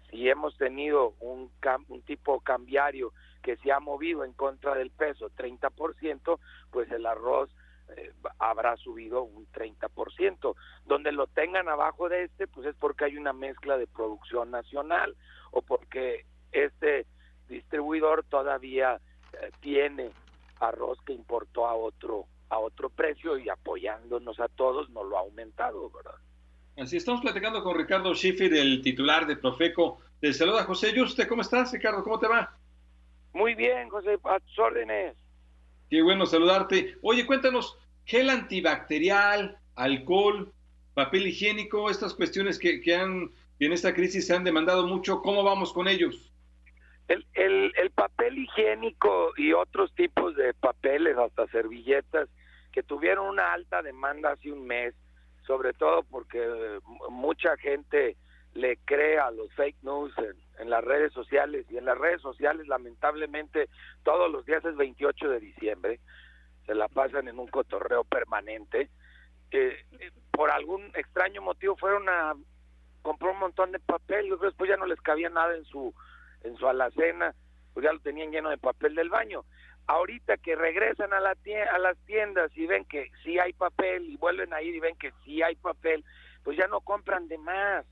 si hemos tenido un, un tipo cambiario que se ha movido en contra del peso 30%, pues el arroz eh, habrá subido un 30%. Donde lo tengan abajo de este, pues es porque hay una mezcla de producción nacional o porque este distribuidor todavía tiene arroz que importó a otro a otro precio y apoyándonos a todos no lo ha aumentado, ¿verdad? Así estamos platicando con Ricardo Schiffer, el titular de Profeco. Te saluda José Yuste. ¿Cómo estás, Ricardo? ¿Cómo te va? Muy bien, José, a tus órdenes. Qué bueno saludarte. Oye, cuéntanos, gel antibacterial, alcohol, papel higiénico, estas cuestiones que, que han en esta crisis se han demandado mucho, ¿cómo vamos con ellos? El, el, el, papel higiénico y otros tipos de papeles, hasta servilletas, que tuvieron una alta demanda hace un mes, sobre todo porque mucha gente le cree a los fake news en, las redes sociales y en las redes sociales lamentablemente todos los días es 28 de diciembre, se la pasan en un cotorreo permanente. Eh, por algún extraño motivo fueron a comprar un montón de papel y después ya no les cabía nada en su en su alacena, pues ya lo tenían lleno de papel del baño. Ahorita que regresan a, la a las tiendas y ven que sí hay papel y vuelven a ir y ven que sí hay papel, pues ya no compran de más,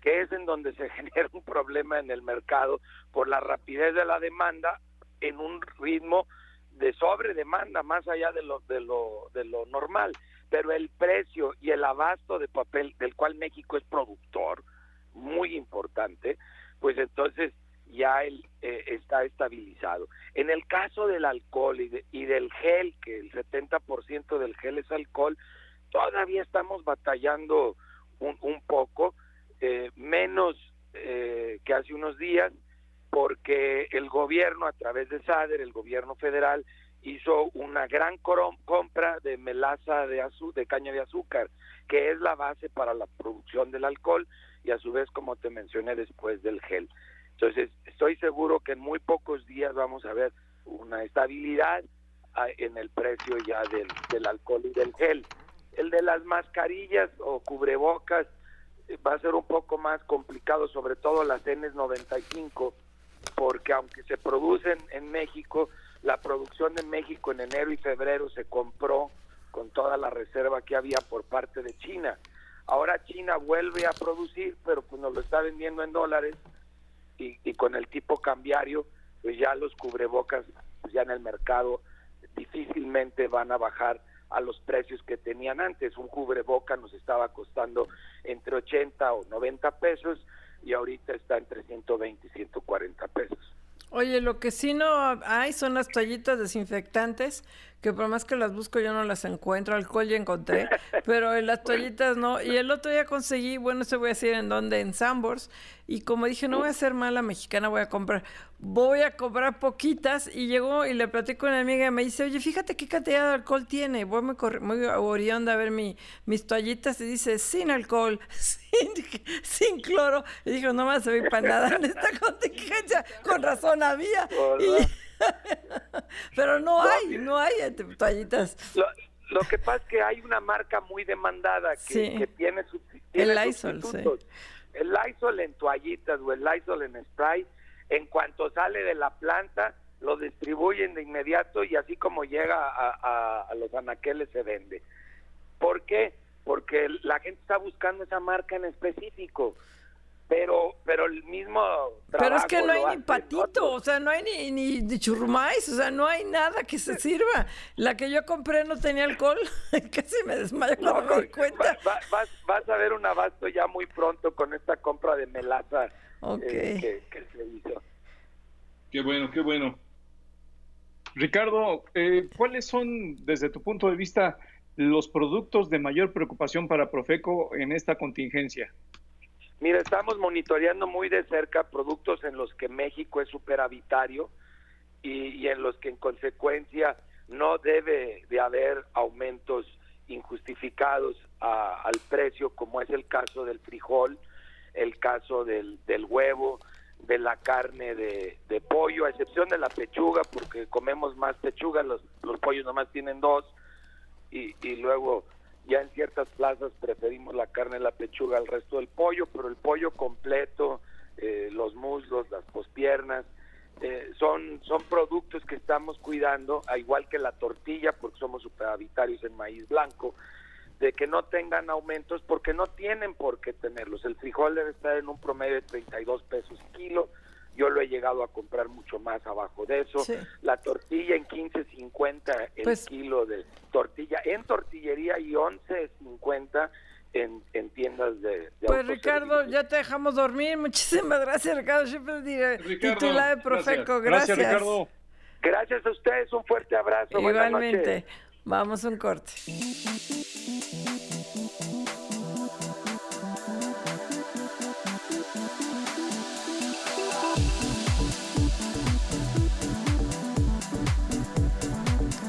que es en donde se genera un problema en el mercado por la rapidez de la demanda en un ritmo de sobre demanda más allá de lo de lo de lo normal, pero el precio y el abasto de papel del cual México es productor muy importante, pues entonces ya el, eh, está estabilizado. En el caso del alcohol y, y del gel, que el 70% del gel es alcohol, todavía estamos batallando un, un poco, eh, menos eh, que hace unos días, porque el gobierno, a través de SADER, el gobierno federal, hizo una gran compra de melaza de, de caña de azúcar, que es la base para la producción del alcohol y a su vez, como te mencioné, después del gel. Entonces, estoy seguro que en muy pocos días vamos a ver una estabilidad ah, en el precio ya del, alcohol y del gel. El de las mascarillas o cubrebocas eh, va a ser un poco más complicado, sobre todo las N95, porque aunque se producen en México, la producción de México en enero y febrero se compró con toda la reserva que había por parte de China. Ahora China vuelve a producir, pero pues nos lo está vendiendo en dólares y, con el tipo cambiario, pues ya los cubrebocas pues ya en el mercado difícilmente van a bajar a los precios que tenían antes. Un cubreboca nos estaba costando entre 80 o 90 pesos y ahorita está entre 120 y 140 pesos. Oye, lo que sí no hay son las toallitas desinfectantes, que por más que las busco yo no las encuentro, alcohol ya encontré, pero en las toallitas no. Y el otro día conseguí, bueno, se voy a decir en dónde, en Sambors, y como dije, no voy a ser mala mexicana, voy a comprar, voy a comprar poquitas, y llegó y le platico a una amiga y me dice, oye, fíjate qué cantidad de alcohol tiene, voy muy, muy a ver mi, mis toallitas, y dice, sin alcohol, sin, sin cloro, y dijo, no me servir para nada en esta contingencia, con razón había. Pero no hay, no hay toallitas. Lo, que pasa es que hay una marca muy demandada que, tiene, su, el Lysol, sí. El Lysol en toallitas o el Lysol en spray, en cuanto sale de la planta, lo distribuyen de inmediato y así como llega a, a los anaqueles se vende. ¿Por qué? Porque la gente está buscando esa marca en específico pero pero el mismo pero es que no hay ni patito o sea no hay ni, ni, ni, churrumais o sea no hay nada que se sirva la que yo compré no tenía alcohol casi me desmayo cuando me di cuenta vas, vas, a ver un abasto ya muy pronto con esta compra de melaza eh, que, se hizo. Qué bueno qué bueno. Ricardo eh, cuáles son desde tu punto de vista los productos de mayor preocupación para Profeco en esta contingencia Mira, estamos monitoreando muy de cerca productos en los que México es superavitario y, en los que en consecuencia no debe de haber aumentos injustificados al precio, como es el caso del frijol, el caso del, del huevo, de la carne de, de, pollo, a excepción de la pechuga, porque comemos más pechuga, los, los pollos nomás tienen dos, y, y luego ya en ciertas plazas preferimos la carne de la pechuga al resto del pollo, pero el pollo completo, eh, los muslos, las pospiernas, eh, son, son productos que estamos cuidando, a igual que la tortilla, porque somos superhabitarios en maíz blanco, de que no tengan aumentos porque no tienen por qué tenerlos. El frijol debe estar en un promedio de 32 pesos kilo, yo lo he llegado a comprar mucho más abajo de eso. La tortilla en 15.50 el pues kilo de tortilla en tortillería y 11.50 en, en tiendas de, Pues Ricardo, ya te dejamos dormir. Muchísimas gracias, Ricardo. Siempre diré titular de Profeco. Gracias. gracias. Ricardo. Gracias a ustedes. Un fuerte abrazo. Igualmente. Vamos un corte.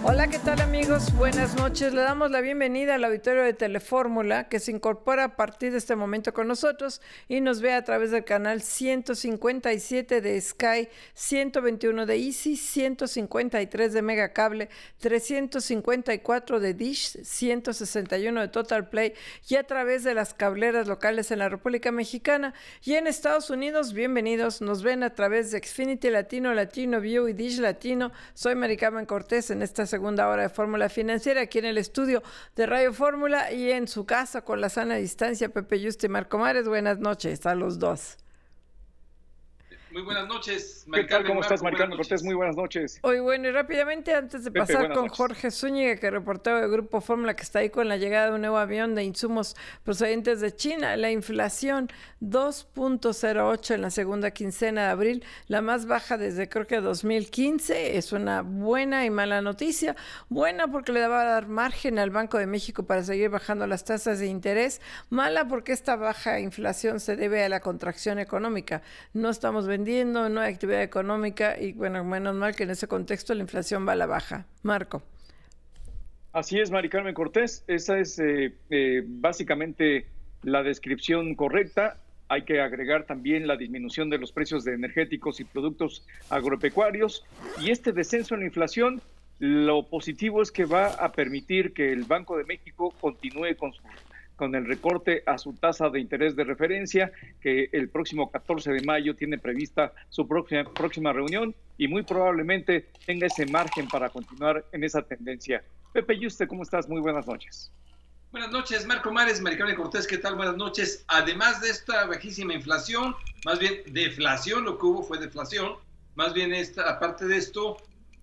Hola, ¿qué tal amigos? Buenas noches. Le damos la bienvenida al auditorio de Telefórmula que se incorpora a partir de este momento con nosotros y nos ve a través del canal 157 de Sky, 121 de Easy, 153 de Megacable, 354 de Dish, 161 de Total Play y a través de las cableras locales en la República Mexicana y en Estados Unidos. Bienvenidos. Nos ven a través de Xfinity Latino, Latino View y Dish Latino. Soy Maricarmen Cortés en esta segunda hora de Fórmula Financiera aquí en el estudio de Radio Fórmula y en su casa con la sana distancia Pepe Yuste y Marco Mares. Buenas noches a los dos. Muy buenas noches. ¿Qué tal? ¿Cómo estás, Marcano Cortés? Muy buenas noches. Hoy, bueno, y rápidamente, antes de pasar con Jorge Zúñiga, que reportó del Grupo Fórmula, que está ahí con la llegada de un nuevo avión de insumos procedentes de China, la inflación 2.08 en la segunda quincena de abril, la más baja desde creo que 2015. Es una buena y mala noticia. Buena porque le va a dar margen al Banco de México para seguir bajando las tasas de interés. Mala porque esta baja inflación se debe a la contracción económica. No estamos vendiendo no hay actividad económica y bueno, menos mal que en ese contexto la inflación va a la baja. Marco. Así es, Mari Carmen Cortés. Esa es eh, eh, básicamente la descripción correcta. Hay que agregar también la disminución de los precios de energéticos y productos agropecuarios. Y este descenso en la inflación, lo positivo es que va a permitir que el Banco de México continúe con su con el recorte a su tasa de interés de referencia, que el próximo 14 de mayo tiene prevista su próxima, próxima reunión y muy probablemente tenga ese margen para continuar en esa tendencia. Pepe Yuste, ¿cómo estás? Muy buenas noches. Buenas noches, Marco Mares, Maricable Cortés, ¿qué tal? Buenas noches. Además de esta bajísima inflación, más bien deflación, lo que hubo fue deflación, más bien esta, aparte de esto,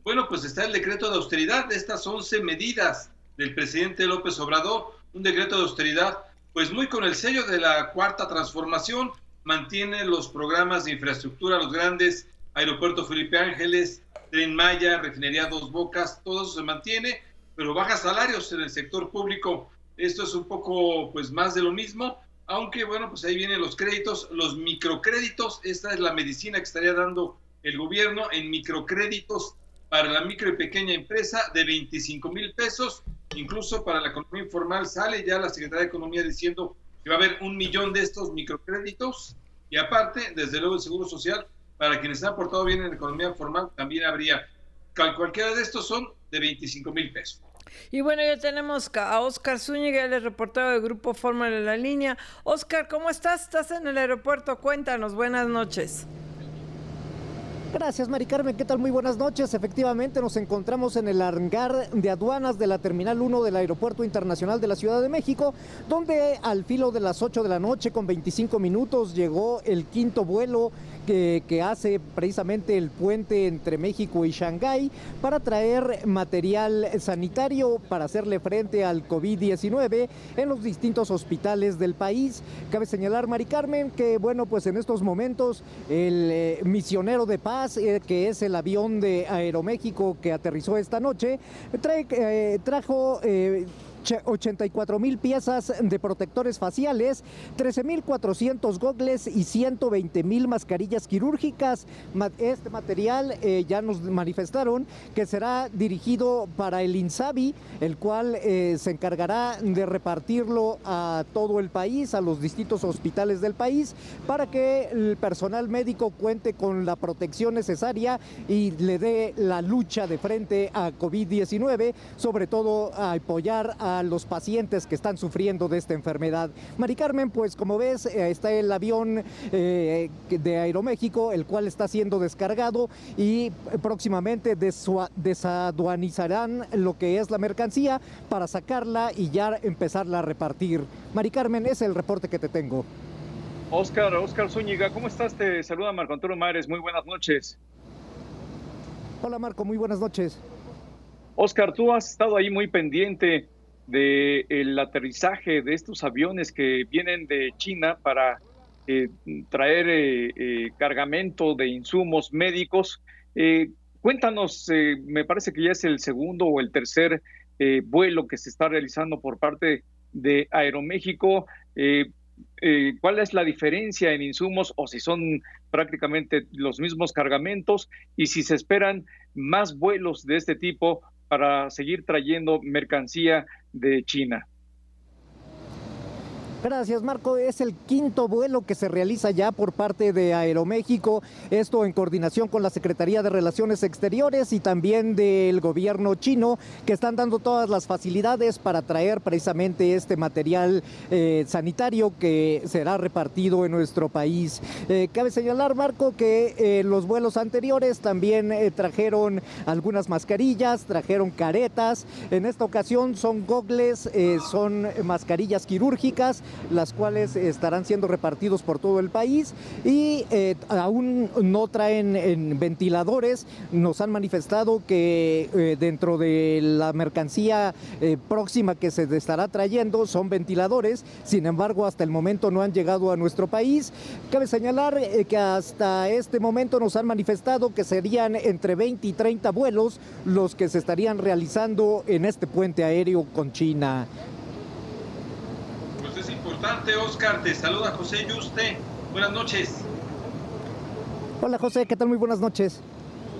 bueno, pues está el decreto de austeridad de estas 11 medidas del presidente López Obrador, un decreto de austeridad, pues muy con el sello de la cuarta transformación, mantiene los programas de infraestructura, los grandes, Aeropuerto Felipe Ángeles, Tren Maya, Refinería Dos Bocas, todo eso se mantiene, pero baja salarios en el sector público. Esto es un poco, pues, más de lo mismo, aunque, bueno, pues ahí vienen los créditos, los microcréditos, esta es la medicina que estaría dando el gobierno en microcréditos para la micro y pequeña empresa de 25 mil pesos Incluso para la economía informal sale ya la Secretaría de Economía diciendo que va a haber un millón de estos microcréditos y aparte, desde luego, el Seguro Social, para quienes han aportado bien en la economía formal, también habría. Cualquiera de estos son de 25 mil pesos. Y bueno, ya tenemos a Oscar Zúñiga, el reportero del Grupo Fórmula en la línea. Oscar, ¿cómo estás? ¿Estás en el aeropuerto? Cuéntanos, buenas noches. Gracias, Mari Carmen. ¿Qué tal? Muy buenas noches. Efectivamente, nos encontramos en el hangar de aduanas de la Terminal 1 del Aeropuerto Internacional de la Ciudad de México, donde al filo de las 8 de la noche, con 25 minutos, llegó el quinto vuelo que, hace precisamente el puente entre México y Shanghái para traer material sanitario para hacerle frente al COVID-19 en los distintos hospitales del país. Cabe señalar, Mari Carmen, que bueno, pues en estos momentos el eh, misionero de paz, eh, que es el avión de Aeroméxico que aterrizó esta noche, trae, eh, trajo 84 mil piezas de protectores faciales, 13 mil 400 gogles y 120 mil mascarillas quirúrgicas. Este material eh, ya nos manifestaron que será dirigido para el INSABI, el cual eh, se encargará de repartirlo a todo el país, a los distintos hospitales del país, para que el personal médico cuente con la protección necesaria y le dé la lucha de frente a COVID-19, sobre todo a apoyar a los pacientes que están sufriendo de esta enfermedad. Mari Carmen, pues como ves, eh, está el avión eh, de Aeroméxico, el cual está siendo descargado y próximamente desaduanizarán lo que es la mercancía para sacarla y ya empezarla a repartir. Mari Carmen, es el reporte que te tengo. Oscar, Oscar Zúñiga, ¿cómo estás? Te saluda Marco Antonio Mares, muy buenas noches. Hola Marco, muy buenas noches. Oscar, tú has estado ahí muy pendiente del aterrizaje de estos aviones que vienen de China para eh, traer eh, eh, cargamento de insumos médicos. cuéntanos, me parece que ya es el segundo o el tercer vuelo que se está realizando por parte de Aeroméxico. Cuál es la diferencia en insumos o si son prácticamente los mismos cargamentos y si se esperan más vuelos de este tipo para seguir trayendo mercancía de China. Gracias, Marco. Es el quinto vuelo que se realiza ya por parte de Aeroméxico, esto en coordinación con la Secretaría de Relaciones Exteriores y también del gobierno chino, que están dando todas las facilidades para traer precisamente este material eh, sanitario que será repartido en nuestro país. Eh, cabe señalar, Marco, que eh, los vuelos anteriores también trajeron algunas mascarillas, trajeron caretas. En esta ocasión son gogles, son mascarillas quirúrgicas las cuales estarán siendo repartidos por todo el país y eh, aún no traen ventiladores. Nos han manifestado que eh, dentro de la mercancía eh, próxima que se estará trayendo son ventiladores, sin embargo hasta el momento no han llegado a nuestro país. Cabe señalar que hasta este momento nos han manifestado que serían entre 20 y 30 vuelos los que se estarían realizando en este puente aéreo con China importante, Oscar. Te saluda José Yuste. Buenas noches. Hola José, ¿qué tal? Muy buenas noches.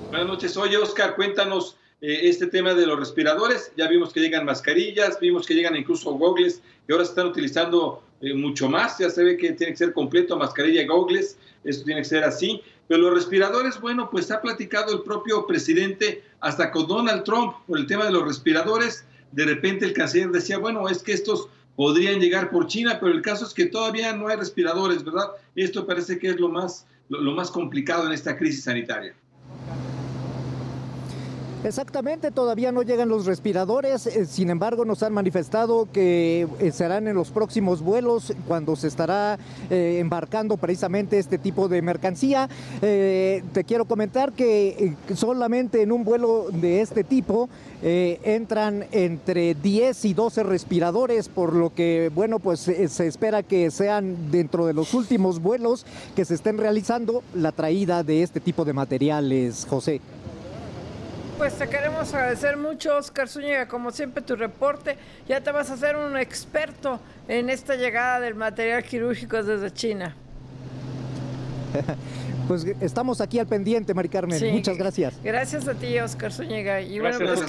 Buenas noches. Oye, Oscar, cuéntanos eh, este tema de los respiradores. Ya vimos que llegan mascarillas, vimos que llegan incluso gogles, que ahora se están utilizando eh, mucho más. Ya se ve que tiene que ser completo mascarilla y gogles. Eso tiene que ser así. Pero los respiradores, bueno, pues ha platicado el propio presidente hasta con Donald Trump por el tema de los respiradores. De repente el canciller decía, bueno, es que estos podrían llegar por China, pero el caso es que todavía no hay respiradores, ¿verdad? Esto parece que es lo más, lo, más complicado en esta crisis sanitaria. Exactamente, todavía no llegan los respiradores, eh, sin embargo nos han manifestado que eh, serán en los próximos vuelos cuando se estará eh, embarcando precisamente este tipo de mercancía. te quiero comentar que solamente en un vuelo de este tipo entran entre 10 y 12 respiradores, por lo que, bueno, pues se espera que sean dentro de los últimos vuelos que se estén realizando la traída de este tipo de materiales, José pues te queremos agradecer mucho, Oscar Zúñiga, como siempre tu reporte. Ya te vas a hacer un experto en esta llegada del material quirúrgico desde China. Pues estamos aquí al pendiente, Mari Carmen. Muchas gracias. Gracias a ti, Oscar Zúñiga. Y bueno, pues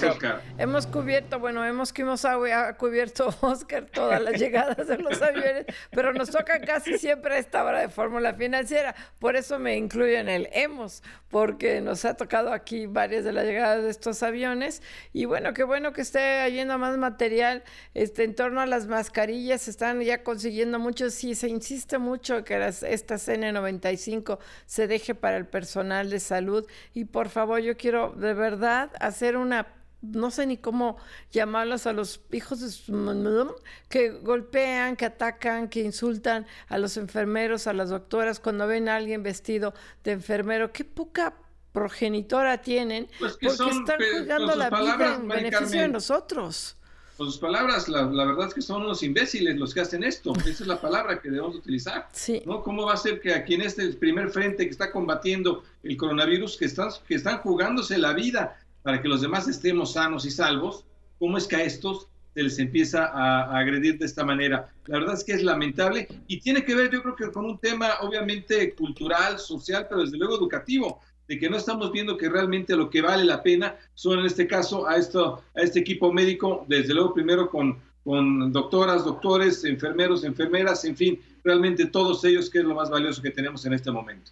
hemos cubierto, bueno, hemos que hemos ha cubierto Oscar todas las llegadas de los aviones, pero nos toca casi siempre a esta hora de fórmula financiera. Por eso me incluyo en el hemos, porque nos ha tocado aquí varias de las llegadas de estos aviones. Y bueno, qué bueno que esté yendo más material este, en torno a las mascarillas. Se están ya consiguiendo mucho. Sí, se insiste mucho que las, estas N95 se deje para el personal de salud. Y por favor, yo quiero de verdad hacer una no sé ni cómo llamarlos a los hijos de que golpean, que atacan, que insultan a los enfermeros, a las doctoras cuando ven a alguien vestido de enfermero. Qué poca progenitora tienen pues porque están jugando la vida en beneficio de nosotros. Con sus palabras, la, verdad es que son unos imbéciles los que hacen esto. Esa es la palabra que debemos utilizar. ¿no? ¿Cómo va a ser que aquí en este primer frente que está combatiendo el coronavirus, que están, que están jugándose la vida para que los demás estemos sanos y salvos, cómo es que a estos se les empieza a, agredir de esta manera. La verdad es que es lamentable y tiene que ver yo creo que con un tema obviamente cultural, social, pero desde luego educativo, de que no estamos viendo que realmente lo que vale la pena son en este caso a, esto, a este equipo médico, desde luego primero con, con doctoras, doctores, enfermeros, enfermeras, en fin, realmente todos ellos que es lo más valioso que tenemos en este momento.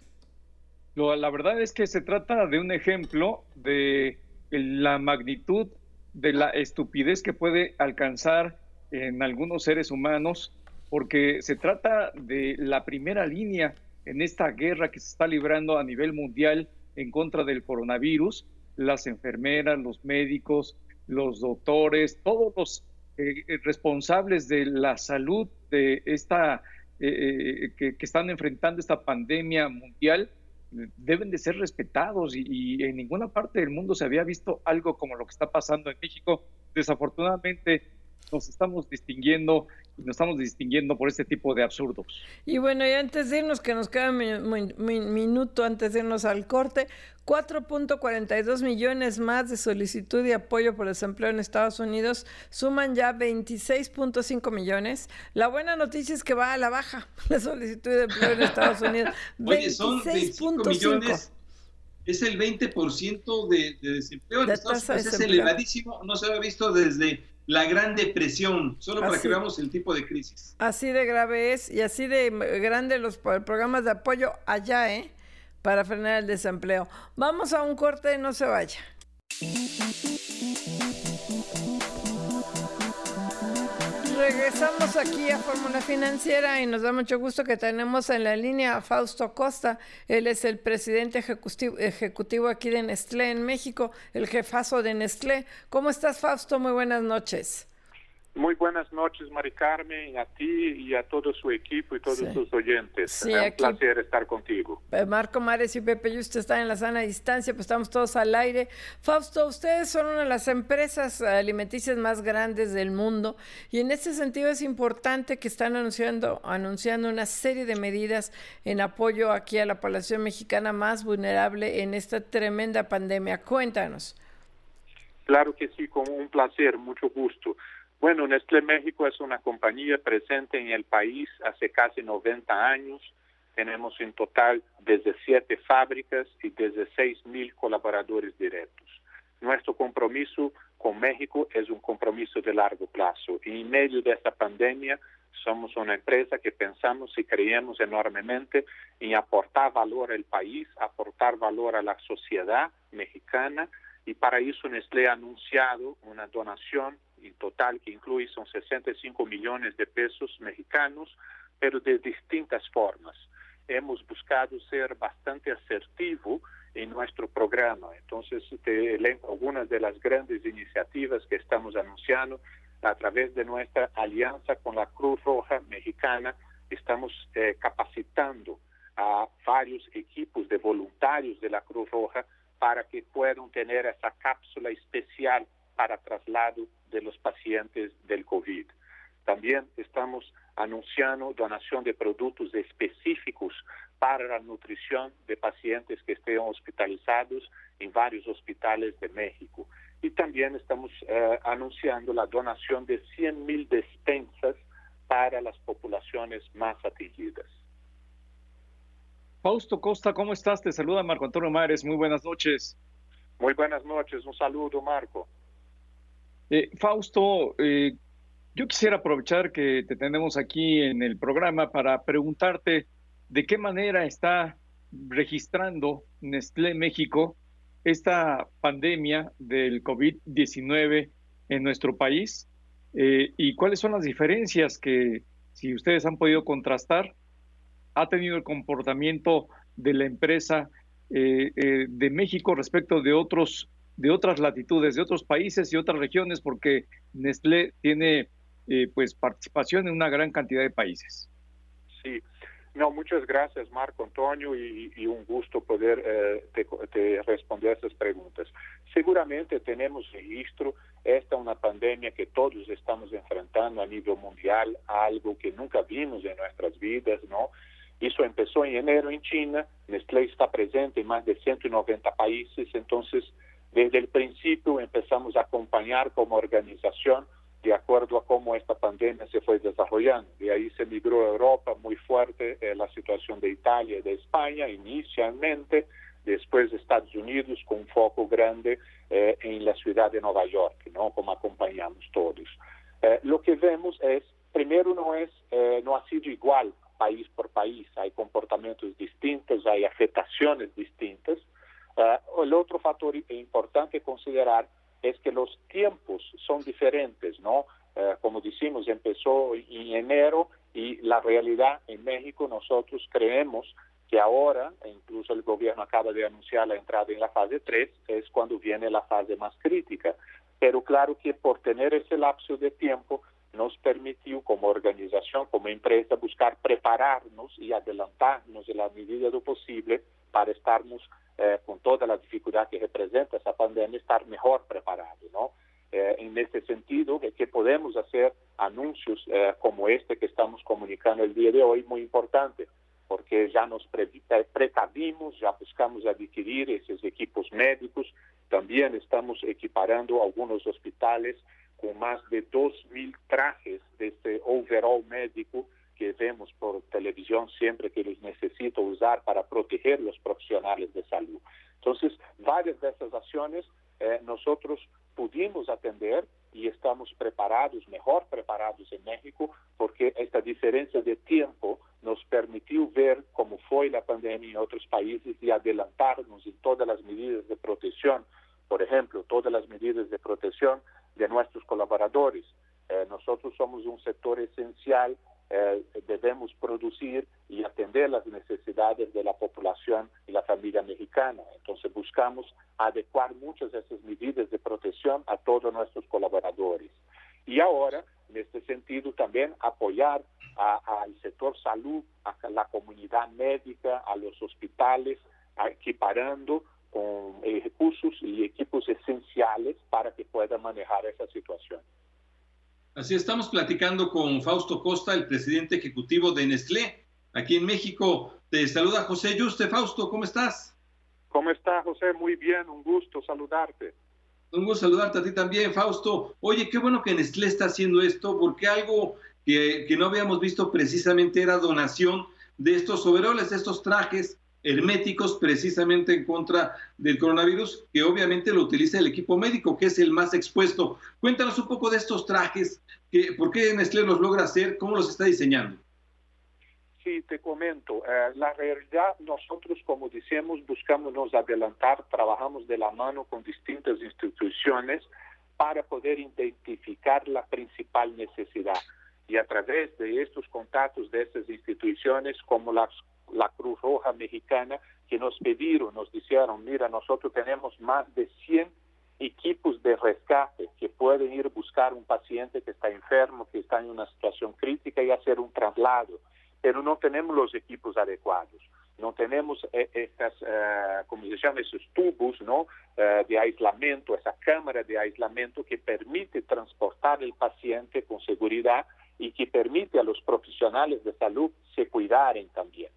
La verdad es que se trata de un ejemplo de la magnitud de la estupidez que puede alcanzar en algunos seres humanos, porque se trata de la primera línea en esta guerra que se está librando a nivel mundial en contra del coronavirus, las enfermeras, los médicos, los doctores, todos los eh, responsables de la salud de esta eh, eh, que, están enfrentando esta pandemia mundial deben de ser respetados y, en ninguna parte del mundo se había visto algo como lo que está pasando en México. Desafortunadamente nos estamos distinguiendo y nos estamos distinguiendo por este tipo de absurdos. Y bueno, y antes de irnos, que nos queda un minuto antes de irnos al corte, 4.42 millones más de solicitud y apoyo por desempleo en Estados Unidos suman ya 26.5 millones. La buena noticia es que va a la baja la solicitud de empleo en Estados Unidos. Oye, son 25 millones es el 20% de, de desempleo en Estados Unidos. Es elevadísimo, no se había visto desde la Gran Depresión, solo para que veamos el tipo de crisis. Así de grave es y así de grande los programas de apoyo allá, ¿eh? Para frenar el desempleo. Vamos a un corte, no se vaya. Regresamos aquí a Fórmula Financiera y nos da mucho gusto que tenemos en la línea a Fausto Costa. Él es el presidente ejecutivo, ejecutivo aquí de Nestlé en México, el jefazo de Nestlé. ¿Cómo estás, Fausto? Muy buenas noches. Muy buenas noches, Mari Carmen, a ti y a todo su equipo y todos sus oyentes. es un placer estar contigo. Eh, Marco Mares y Pepe usted están en la sana distancia, pues estamos todos al aire. Fausto, ustedes son una de las empresas alimenticias más grandes del mundo y en este sentido es importante que están anunciando, anunciando una serie de medidas en apoyo aquí a la población mexicana más vulnerable en esta tremenda pandemia. Cuéntanos. Claro que sí, con un placer, mucho gusto. Bueno, Nestlé México es una compañía presente en el país hace casi 90 años. Tenemos en total desde siete fábricas y desde seis mil colaboradores directos. Nuestro compromiso con México es un compromiso de largo plazo y en medio de esta pandemia somos una empresa que pensamos y creemos enormemente en aportar valor al país, aportar valor a la sociedad mexicana y para eso Nestlé ha anunciado una donación en total que incluye son 65 millones de pesos mexicanos, pero de distintas formas. Hemos buscado ser bastante asertivo en nuestro programa. Entonces, te elenco algunas de las grandes iniciativas que estamos anunciando a través de nuestra alianza con la Cruz Roja Mexicana. Estamos eh, capacitando a varios equipos de voluntarios de la Cruz Roja para que puedan tener esa cápsula especial para traslado de los pacientes del COVID. También estamos anunciando donación de productos específicos para la nutrición de pacientes que estén hospitalizados en varios hospitales de México. Y también estamos eh, anunciando la donación de 100 mil despensas para las poblaciones más atingidas. Fausto Costa, ¿cómo estás? Te saluda Marco Antonio Mares. Muy buenas noches. Muy buenas noches. Un saludo, Marco. Eh, Fausto, eh, yo quisiera aprovechar que te tenemos aquí en el programa para preguntarte de qué manera está registrando Nestlé México esta pandemia del COVID-19 en nuestro país eh, y cuáles son las diferencias que, si ustedes han podido contrastar, ha tenido el comportamiento de la empresa de México respecto de otros de otras latitudes, de otros países y otras regiones, porque Nestlé tiene eh, pues participación en una gran cantidad de países. Sí, no, muchas gracias Marco Antonio y, un gusto poder eh, responder a estas preguntas. Seguramente tenemos registro, esta es una pandemia que todos estamos enfrentando a nivel mundial, algo que nunca vimos en nuestras vidas, ¿no? Eso empezó en enero en China, Nestlé está presente en más de 190 países, entonces desde el principio empezamos a acompañar como organización de acuerdo a cómo esta pandemia se fue desarrollando. De ahí se migró a Europa muy fuerte eh, la situación de Italia y de España inicialmente, después de Estados Unidos con un foco grande eh, en la ciudad de Nueva York, ¿no? como acompañamos todos. Eh, lo que vemos es, primero no, es, no ha sido igual país por país, hay comportamientos distintos, hay afectaciones distintas. el otro factor importante considerar es que los tiempos son diferentes, ¿no? Eh, como decimos, empezó en enero y la realidad en México nosotros creemos que ahora, e incluso el gobierno acaba de anunciar la entrada en la fase 3, es cuando viene la fase más crítica. Pero claro que por tener ese lapso de tiempo nos permitió como organización, como empresa, buscar prepararnos y adelantarnos en la medida de lo posible para estarnos eh, con toda la dificultad que representa esa pandemia, estar mejor preparado, ¿no? Eh, en este sentido, que podemos hacer anuncios eh, como este que estamos comunicando el día de hoy, muy importante, porque ya nos precavimos, ya buscamos adquirir esos equipos médicos, también estamos equiparando algunos hospitales con más de 2.000 trajes de este overall médico que vemos por televisión siempre que los necesito usar para proteger los profesionales de salud. Entonces, varias de esas acciones eh, nosotros pudimos atender y estamos preparados, mejor preparados en México, porque esta diferencia de tiempo nos permitió ver cómo fue la pandemia en otros países y adelantarnos en todas las medidas de protección, por ejemplo, todas las medidas de protección de nuestros colaboradores. Eh, nosotros somos un sector esencial eh, debemos producir y atender las necesidades de la población y la familia mexicana. Entonces buscamos adecuar muchas de esas medidas de protección a todos nuestros colaboradores. Y ahora, en este sentido, también apoyar al sector salud, a la comunidad médica, a los hospitales, equiparando con recursos y equipos esenciales para que puedan manejar esa situación. Así estamos platicando con Fausto Costa, el presidente ejecutivo de Nestlé, aquí en México. Te saluda José Yuste. Fausto, ¿cómo estás? ¿Cómo estás, José? Muy bien, un gusto saludarte. Un gusto saludarte a ti también, Fausto. Oye, qué bueno que Nestlé está haciendo esto, porque algo que, que no habíamos visto precisamente era donación de estos overoles, de estos trajes herméticos precisamente en contra del coronavirus, que obviamente lo utiliza el equipo médico, que es el más expuesto. Cuéntanos un poco de estos trajes, que, ¿por qué Nestlé los logra hacer? ¿Cómo los está diseñando? Sí, te comento. Eh, la realidad, nosotros, como decimos, buscamos nos adelantar, trabajamos de la mano con distintas instituciones para poder identificar la principal necesidad. Y a través de estos contactos de estas instituciones, como las la Cruz Roja Mexicana, que nos pidieron, nos dijeron, mira, nosotros tenemos más de 100 equipos de rescate que pueden ir buscar un paciente que está enfermo, que está en una situación crítica y hacer un traslado, pero no tenemos los equipos adecuados. No tenemos eh, estas, uh, como se llama, esos tubos ¿no? Uh, de aislamiento, esa cámara de aislamiento que permite transportar el paciente con seguridad y que permite a los profesionales de salud se cuidaren también.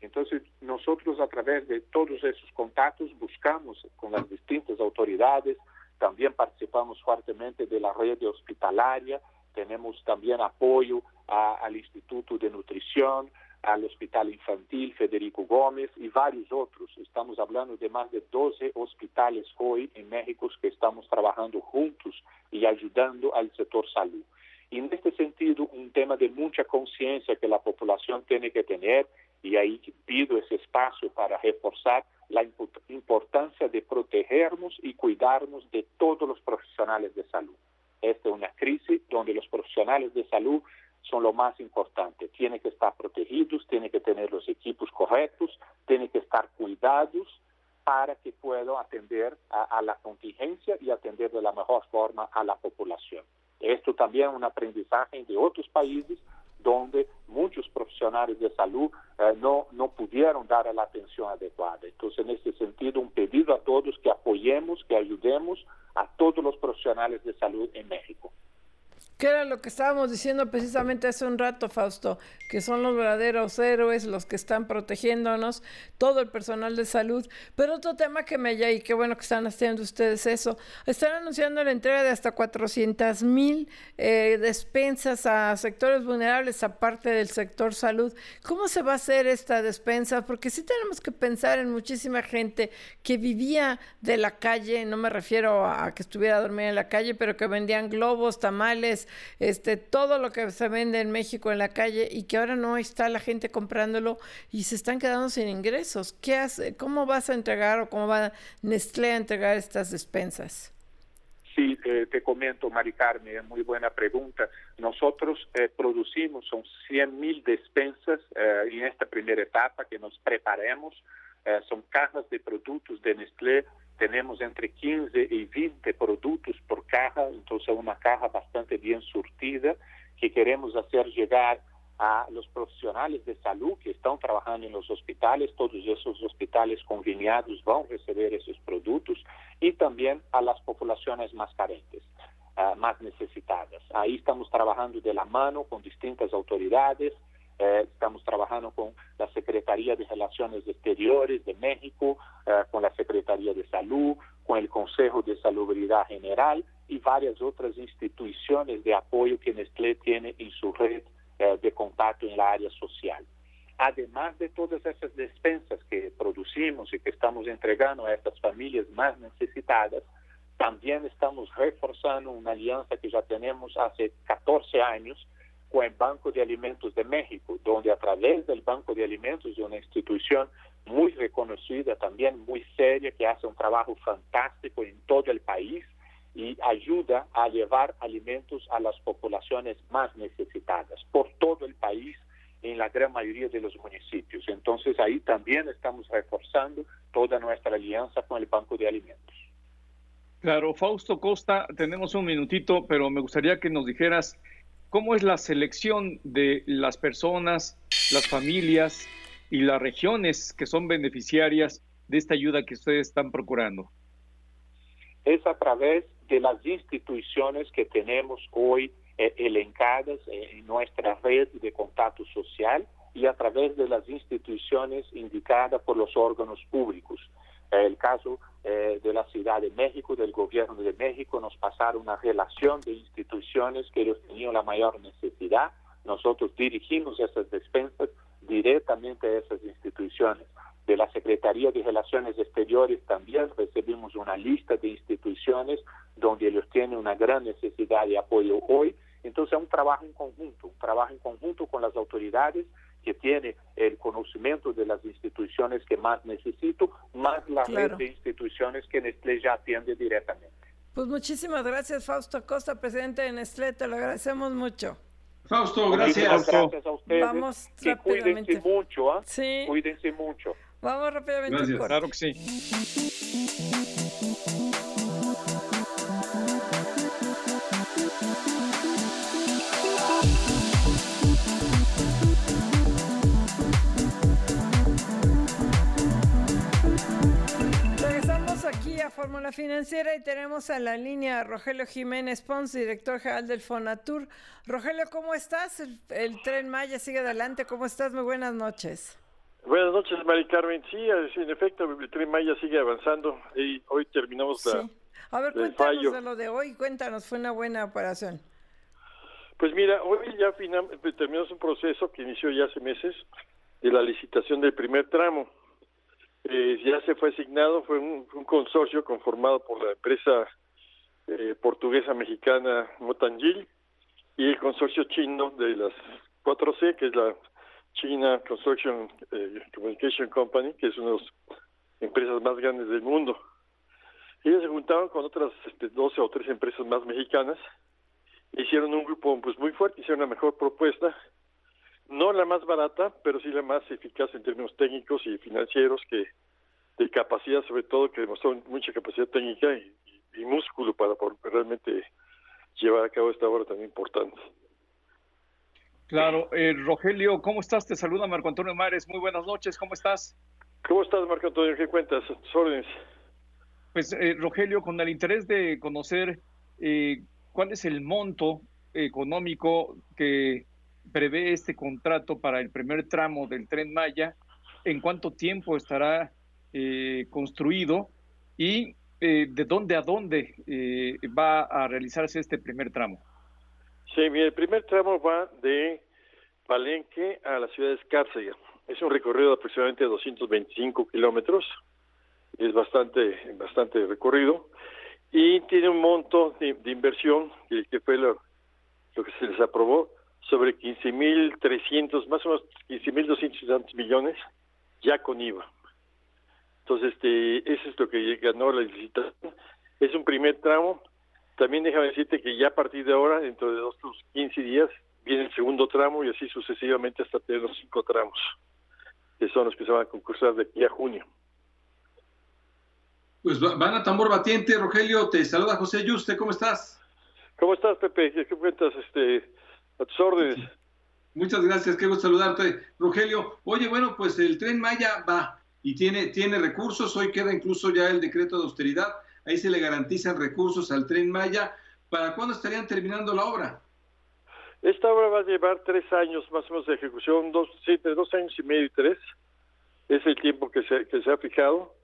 Entonces, nosotros a través de todos esos contactos buscamos con las distintas autoridades, también participamos fuertemente de la red hospitalaria, tenemos también apoyo al Instituto de Nutrición, al Hospital Infantil Federico Gómez y varios otros. Estamos hablando de más de 12 hospitales hoy en México que estamos trabajando juntos y ayudando al sector salud. Y en este sentido, un tema de mucha conciencia que la población tiene que tener y ahí pido ese espacio para reforzar la importancia de protegernos y cuidarnos de todos los profesionales de salud. Esta es una crisis donde los profesionales de salud son lo más importante. Tienen que estar protegidos, tienen que tener los equipos correctos, tienen que estar cuidados para que puedan atender a, a la contingencia y atender de la mejor forma a la población. Esto también es un aprendizaje de otros países donde muchos profesionales de salud eh, no, no pudieron dar la atención adecuada. Entonces, en ese sentido, un pedido a todos que apoyemos, que ayudemos a todos los profesionales de salud en México. Que era lo que estábamos diciendo precisamente hace un rato, Fausto, que son los verdaderos héroes, los que están protegiéndonos, todo el personal de salud. Pero otro tema que me y qué bueno que están haciendo ustedes eso, están anunciando la entrega de hasta 400 mil eh, despensas a sectores vulnerables, aparte del sector salud. ¿Cómo se va a hacer esta despensa? Porque sí tenemos que pensar en muchísima gente que vivía de la calle, no me refiero a que estuviera dormida en la calle, pero que vendían globos, tamales, este, todo lo que se vende en México en la calle y que ahora no está la gente comprándolo y se están quedando sin ingresos. ¿Qué hace? ¿Cómo vas a entregar o cómo va Nestlé a entregar estas despensas? Sí, eh, te comento, Mari Carmen, muy buena pregunta. Nosotros eh, producimos, son 100 mil despensas eh, en esta primera etapa que nos preparemos. son cajas de productos de Nestlé tenemos entre 15 y 20 productos por caja, entonces una caja bastante bien surtida que queremos hacer llegar a los profesionales de salud que están trabajando en los hospitales, todos esos hospitales conveniados van a recibir esos productos y también a las poblaciones más carentes, ah, más necesitadas. Ahí estamos trabajando de la mano con distintas autoridades, eh, estamos trabajando con la Secretaría de Relaciones Exteriores de México, eh, con la Secretaría de Salud, con el Consejo de Salubridad General y varias otras instituciones de apoyo que Nestlé tiene en su red eh, de contacto en la área social. Además de todas esas despensas que producimos y que estamos entregando a estas familias más necesitadas, también estamos reforzando una alianza que ya tenemos hace 14 años con el Banco de Alimentos de México, donde a través del Banco de Alimentos, de una institución muy reconocida, también muy seria, que hace un trabajo fantástico en todo el país y ayuda a llevar alimentos a las poblaciones más necesitadas por todo el país en la gran mayoría de los municipios. Entonces ahí también estamos reforzando toda nuestra alianza con el Banco de Alimentos. Claro, Fausto Costa, tenemos un minutito, pero me gustaría que nos dijeras ¿Cómo es la selección de las personas, las familias y las regiones que son beneficiarias de esta ayuda que ustedes están procurando? Es a través de las instituciones que tenemos hoy eh, elencadas en nuestra red de contacto social y a través de las instituciones indicadas por los órganos públicos. El caso eh, de la Ciudad de México, del Gobierno de México, nos pasaron una relación de instituciones que ellos tenían la mayor necesidad. Nosotros dirigimos esas despensas directamente a esas instituciones. De la Secretaría de Relaciones Exteriores también recibimos una lista de instituciones donde ellos tienen una gran necesidad de apoyo hoy. Entonces es un trabajo en conjunto, un trabajo en conjunto con las autoridades que tiene el conocimiento de las instituciones que más necesito, más la red de instituciones que Nestlé ya atiende directamente. Pues muchísimas gracias, Fausto Costa, presidente de Nestlé, te lo agradecemos mucho. Fausto, gracias. Gracias a ustedes. Vamos rápidamente. Cuídense mucho, ¿ah? Sí. Cuídense mucho. Vamos rápidamente. Gracias. Claro que sí. aquí a Fórmula Financiera y tenemos a la línea a Rogelio Jiménez Pons, director general del Fonatur. Rogelio, ¿cómo estás? El, tren Maya sigue adelante. ¿Cómo estás? Muy buenas noches. Buenas noches, Mari Carmen. Sí, en efecto, el tren Maya sigue avanzando y hoy terminamos la. A ver, cuéntanos de lo de hoy. Cuéntanos, fue una buena operación. Pues mira, hoy ya terminamos un proceso que inició ya hace meses de la licitación del primer tramo eh, ya se fue asignado, fue un, consorcio conformado por la empresa eh, portuguesa mexicana Motangil y el consorcio chino de las 4C, que es la China Construction eh, Communication Company, que es una de las empresas más grandes del mundo. Ellos se juntaron con otras este, 12 o 13 empresas más mexicanas, hicieron un grupo pues muy fuerte, hicieron una mejor propuesta, no la más barata, pero sí la más eficaz en términos técnicos y financieros, que de capacidad sobre todo, que demostró mucha capacidad técnica y, músculo para realmente llevar a cabo esta obra tan importante. Claro, eh, Rogelio, ¿cómo estás? Te saluda Marco Antonio Mares, muy buenas noches, ¿cómo estás? ¿Cómo estás, Marco Antonio? ¿Qué cuentas? órdenes. Pues, eh, Rogelio, con el interés de conocer eh, cuál es el monto económico que prevé este contrato para el primer tramo del tren Maya, en cuánto tiempo estará eh, construido y eh, de dónde a dónde eh, va a realizarse este primer tramo. Sí, el primer tramo va de Palenque a la ciudad de Escárcega. Es un recorrido de aproximadamente 225 kilómetros, es bastante, bastante recorrido, y tiene un monto de, inversión que, que fue lo, lo que se les aprobó sobre 15.300, más o menos 15.200 millones, ya con IVA. Entonces, este, eso es lo que ganó la licitación. Es un primer tramo. También déjame decirte que ya a partir de ahora, dentro de dos, 15 días, viene el segundo tramo y así sucesivamente hasta tener los cinco tramos, que son los que se van a concursar de aquí a junio. Pues van a tambor batiente, Rogelio, te saluda José Yuste, ¿cómo estás? ¿Cómo estás, Pepe? ¿Qué cuentas? Este, a tus órdenes. Muchas gracias, qué gusto saludarte, Rogelio. Oye, bueno, pues el tren Maya va y tiene, tiene recursos, hoy queda incluso ya el decreto de austeridad, ahí se le garantizan recursos al tren Maya. ¿Para cuándo estarían terminando la obra? Esta obra va a llevar tres años más o menos de ejecución, dos, sí, dos años y medio y tres. Es el tiempo que se, que se ha fijado.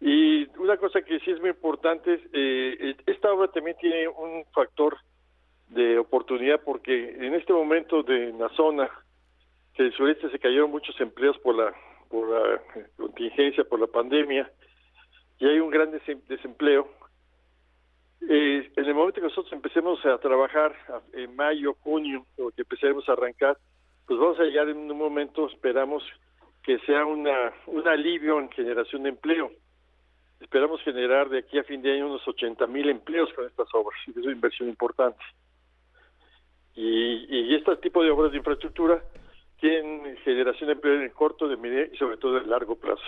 Y una cosa que sí es muy importante, eh, esta obra también tiene un factor de oportunidad porque en este momento de la zona del sureste se cayeron muchos empleos por la por la contingencia, por la pandemia, y hay un gran desempleo. Eh, en el momento que nosotros empecemos a trabajar en mayo, junio, o que empecemos a arrancar, pues vamos a llegar en un momento, esperamos que sea una, un alivio en generación de empleo. Esperamos generar de aquí a fin de año unos 80 mil empleos con estas obras, es una inversión importante. Y, y este tipo de obras de infraestructura tienen generación de empleo en el corto, de medio y sobre todo en largo plazo.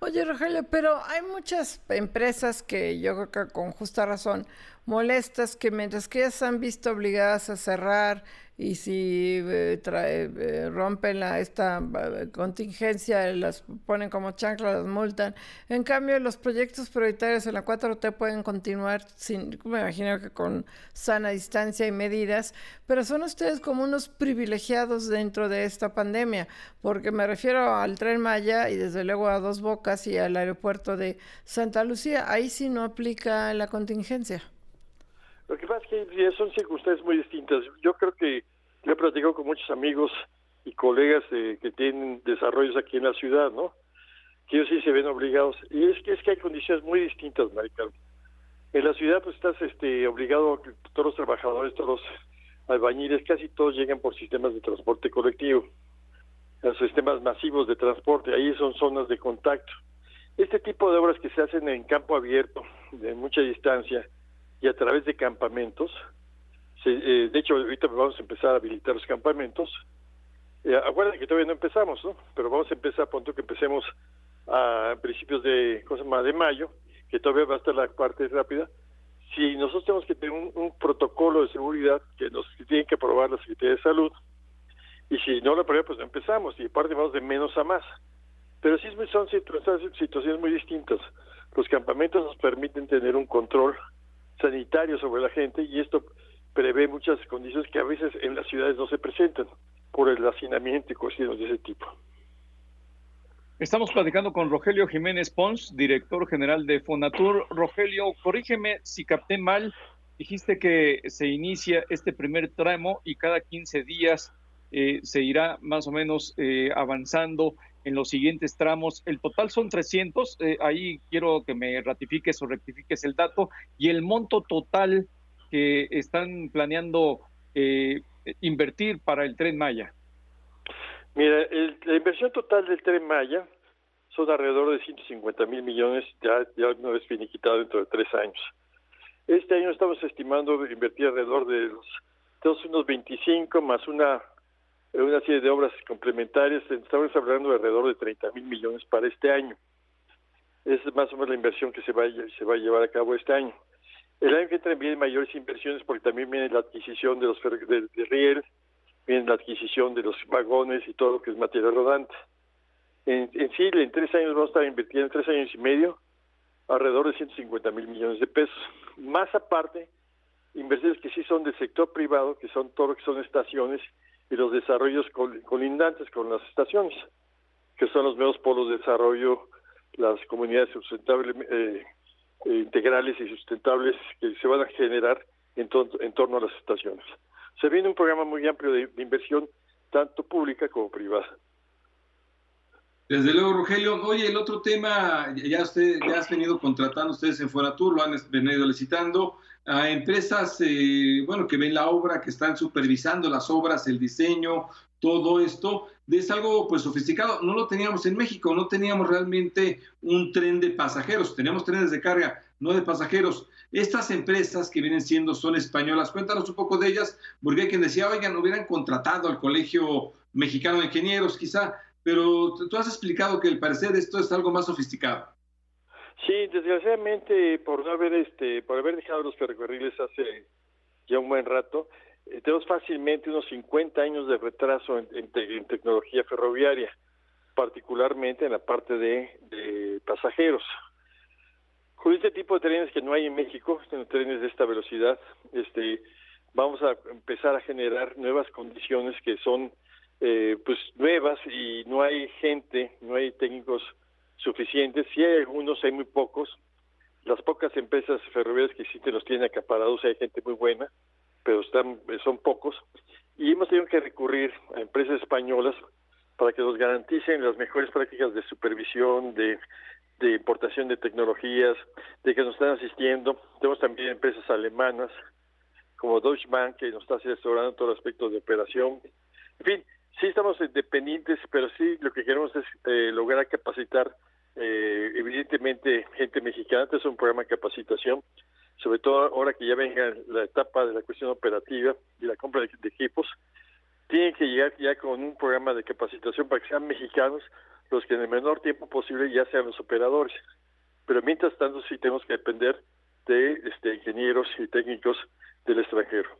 Oye, Rogelio, pero hay muchas empresas que yo creo que con justa razón molestas que mientras que ellas han visto obligadas a cerrar y si eh, eh, rompen la, esta eh, contingencia, las ponen como chancla, las multan. En cambio, los proyectos prioritarios en la 4T pueden continuar, sin, me imagino que con sana distancia y medidas, pero son ustedes como unos privilegiados dentro de esta pandemia, porque me refiero al tren Maya y desde luego a Dos Bocas y al aeropuerto de Santa Lucía. Ahí sí no aplica la contingencia. Lo que pasa es que son circunstancias muy distintas. Yo creo que yo he platicado con muchos amigos y colegas que tienen desarrollos aquí en la ciudad, ¿no? Que ellos sí se ven obligados. Y es que es que hay condiciones muy distintas, Maricarmen. En la ciudad pues estás este obligado, todos los trabajadores, todos los albañiles, casi todos llegan por sistemas de transporte colectivo, los sistemas masivos de transporte, ahí son zonas de contacto. Este tipo de obras que se hacen en campo abierto, de mucha distancia, y a través de campamentos. Eh, de hecho, ahorita vamos a empezar a habilitar los campamentos. Eh, acuérdense que todavía no empezamos, ¿no? Pero vamos a empezar, punto que empecemos a principios de, cosa más de mayo, que todavía va a estar la parte rápida. Si nosotros tenemos que tener un, protocolo de seguridad que nos tienen que aprobar la Secretaría de Salud, y si no lo aprueba, pues no empezamos, y aparte vamos de menos a más. Pero sí son situaciones muy distintas. Los campamentos nos permiten tener un control sanitario sobre la gente y esto prevé muchas condiciones que a veces en las ciudades no se presentan por el hacinamiento y cuestiones de ese tipo. Estamos platicando con Rogelio Jiménez Pons, director general de Fonatur. Rogelio, corrígeme si capté mal. Dijiste que se inicia este primer tramo y cada 15 días eh, se irá más o menos eh, avanzando en los siguientes tramos. El total son 300, eh, ahí quiero que me ratifiques o rectifiques el dato, y el monto total que están planeando eh, invertir para el tren Maya. Mira, la inversión total del tren Maya son alrededor de 150 mil millones, ya, ya una vez finiquitado dentro de tres años. Este año estamos estimando invertir alrededor de los, unos 25 más una una serie de obras complementarias, estamos hablando de alrededor de 30 mil millones para este año. Es más o menos la inversión que se va, se va a llevar a cabo este año. El año que entra vienen mayores inversiones porque también viene la adquisición de los de, de riel, viene la adquisición de los vagones y todo lo que es material rodante. En, en sí, en tres años vamos a estar invirtiendo, en tres años y medio, alrededor de 150 mil millones de pesos. Más aparte, inversiones que sí son del sector privado, que son todo lo que son estaciones y los desarrollos colindantes con las estaciones, que son los nuevos polos de desarrollo, las comunidades sustentables, eh, eh, integrales y sustentables que se van a generar en, en torno a las estaciones. Se viene un programa muy amplio de, inversión, tanto pública como privada. Desde luego, Rogelio. Oye, el otro tema, ya usted ya has venido contratando ustedes en Foratur, lo han venido licitando a empresas, eh, bueno, que ven la obra, que están supervisando las obras, el diseño, todo esto, es algo pues sofisticado. No lo teníamos en México, no teníamos realmente un tren de pasajeros, teníamos trenes de carga, no de pasajeros. Estas empresas que vienen siendo son españolas, cuéntanos un poco de ellas, porque hay quien decía, oigan, hubieran contratado al Colegio Mexicano de Ingenieros, quizá, pero tú has explicado que al parecer esto es algo más sofisticado. Sí, desgraciadamente por no haber este, por haber dejado los ferrocarriles hace ya un buen rato, eh, tenemos fácilmente unos 50 años de retraso en, tecnología ferroviaria, particularmente en la parte de, pasajeros. Con este tipo de trenes que no hay en México, trenes de esta velocidad, este, vamos a empezar a generar nuevas condiciones que son eh, pues nuevas y no hay gente, no hay técnicos suficientes. Si hay algunos, hay muy pocos. Las pocas empresas ferroviarias que existen los tienen acaparados, hay gente muy buena, pero están son pocos. Y hemos tenido que recurrir a empresas españolas para que nos garanticen las mejores prácticas de supervisión, de de importación de tecnologías, de que nos están asistiendo. Tenemos también empresas alemanas como Deutsche Bank que nos está asesorando todo el aspecto de operación. En fin, sí estamos dependientes, pero sí lo que queremos es eh, lograr capacitar eh, evidentemente gente mexicana. Este es un programa de capacitación, sobre todo ahora que ya venga la etapa de la cuestión operativa y la compra de, equipos. Tienen que llegar ya con un programa de capacitación para que sean mexicanos los que en el menor tiempo posible ya sean los operadores. Pero mientras tanto sí tenemos que depender de este, ingenieros y técnicos del extranjero.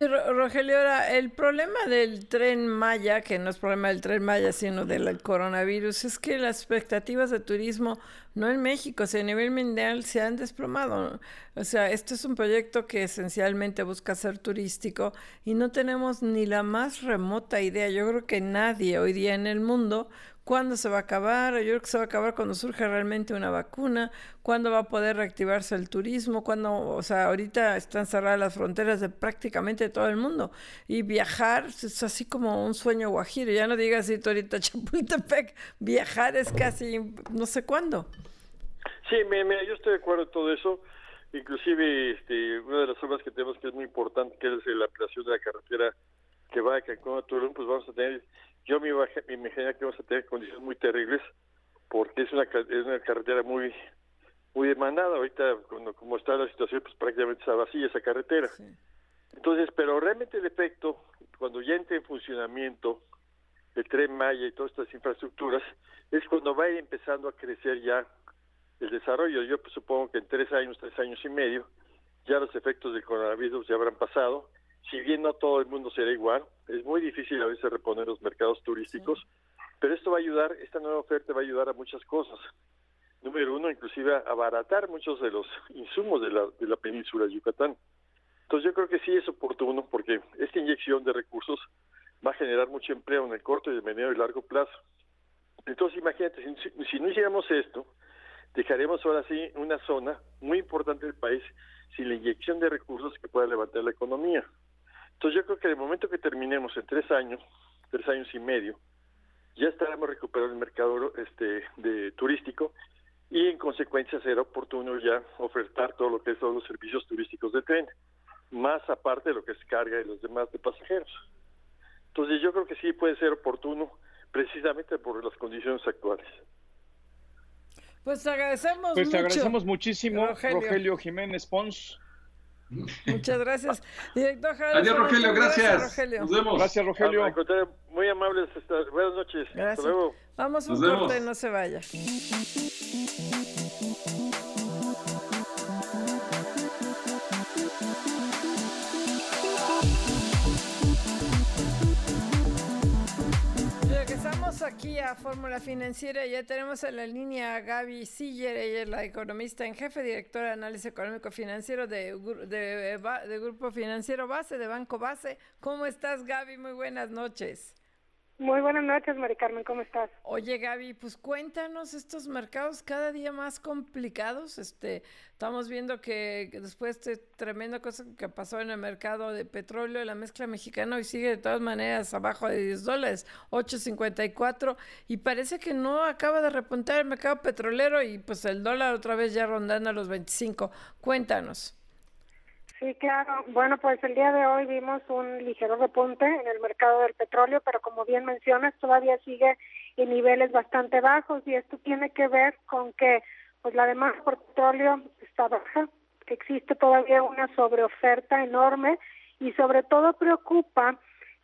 Rogelio, ahora, el problema del tren Maya, que no es problema del tren Maya, sino del coronavirus, es que las expectativas de turismo, no en México, sino a nivel mundial, se han desplomado. O sea, esto es un proyecto que esencialmente busca ser turístico y no tenemos ni la más remota idea. Yo creo que nadie hoy día en el mundo ¿Cuándo se va a acabar? Yo creo que se va a acabar cuando surja realmente una vacuna. ¿Cuándo va a poder reactivarse el turismo? ¿Cuándo, o sea, ahorita están cerradas las fronteras de prácticamente todo el mundo. Y viajar es así como un sueño guajiro. Ya no digas si ahorita Chapultepec, viajar es casi no sé cuándo. Sí, me, yo estoy de acuerdo en todo eso. Inclusive este, una de las obras que tenemos que es muy importante, que es la ampliación de la carretera que va de Cancún a Tulum, pues vamos a tener yo me, me imaginé que vamos a tener condiciones muy terribles porque es una, es una carretera muy muy demandada. Ahorita, cuando, como está la situación, pues prácticamente está vacía esa carretera. Entonces, pero realmente el efecto, cuando ya entre en funcionamiento el tren Maya y todas estas infraestructuras, es cuando va a ir empezando a crecer ya el desarrollo. Yo pues, supongo que en tres años, tres años y medio, ya los efectos del coronavirus ya habrán pasado si bien no todo el mundo será igual, es muy difícil a veces reponer los mercados turísticos, pero esto va a ayudar, esta nueva oferta va a ayudar a muchas cosas. Número uno, inclusive a abaratar muchos de los insumos de la, de la península de Yucatán. Entonces yo creo que sí es oportuno porque esta inyección de recursos va a generar mucho empleo en el corto y el mediano y largo plazo. Entonces imagínate, si, si no hiciéramos esto, dejaremos ahora sí una zona muy importante del país sin la inyección de recursos que pueda levantar la economía. Entonces yo creo que de momento que terminemos en tres años, tres años y medio, ya estaremos recuperando el mercado este de turístico y en consecuencia será oportuno ya ofertar todo lo que son los servicios turísticos de tren, más aparte de lo que es carga y los demás de pasajeros. Entonces yo creo que sí puede ser oportuno precisamente por las condiciones actuales. Pues agradecemos pues agradecemos muchísimo, Rogelio Jiménez Pons. Muchas gracias. Director Adiós, Rogelio, gracias. Nos vemos. Gracias, Rogelio. Muy amables. Buenas noches. Gracias. Hasta luego. Vamos un corte, no se vaya. Regresamos aquí a Fórmula Financiera. Ya tenemos en la línea a Gaby Siller, ella es la economista en jefe, directora de análisis económico financiero de, de, de Grupo Financiero Base, de Banco Base. ¿Cómo estás, Gaby? Muy buenas noches. Muy buenas noches, Mari Carmen, ¿cómo estás? Oye, Gaby, pues cuéntanos estos mercados cada día más complicados. Este, estamos viendo que, después de tremenda cosa que pasó en el mercado de petróleo, la mezcla mexicana hoy sigue de todas maneras abajo de 10 dólares, 8.54, y parece que no acaba de repuntar el mercado petrolero y pues el dólar otra vez ya rondando a los 25. Cuéntanos. Sí, claro. Bueno, pues el día de hoy vimos un ligero repunte en el mercado del petróleo, pero como bien mencionas, todavía sigue en niveles bastante bajos y esto tiene que ver con que pues la demanda por petróleo está baja, que existe todavía una sobreoferta enorme y sobre todo preocupa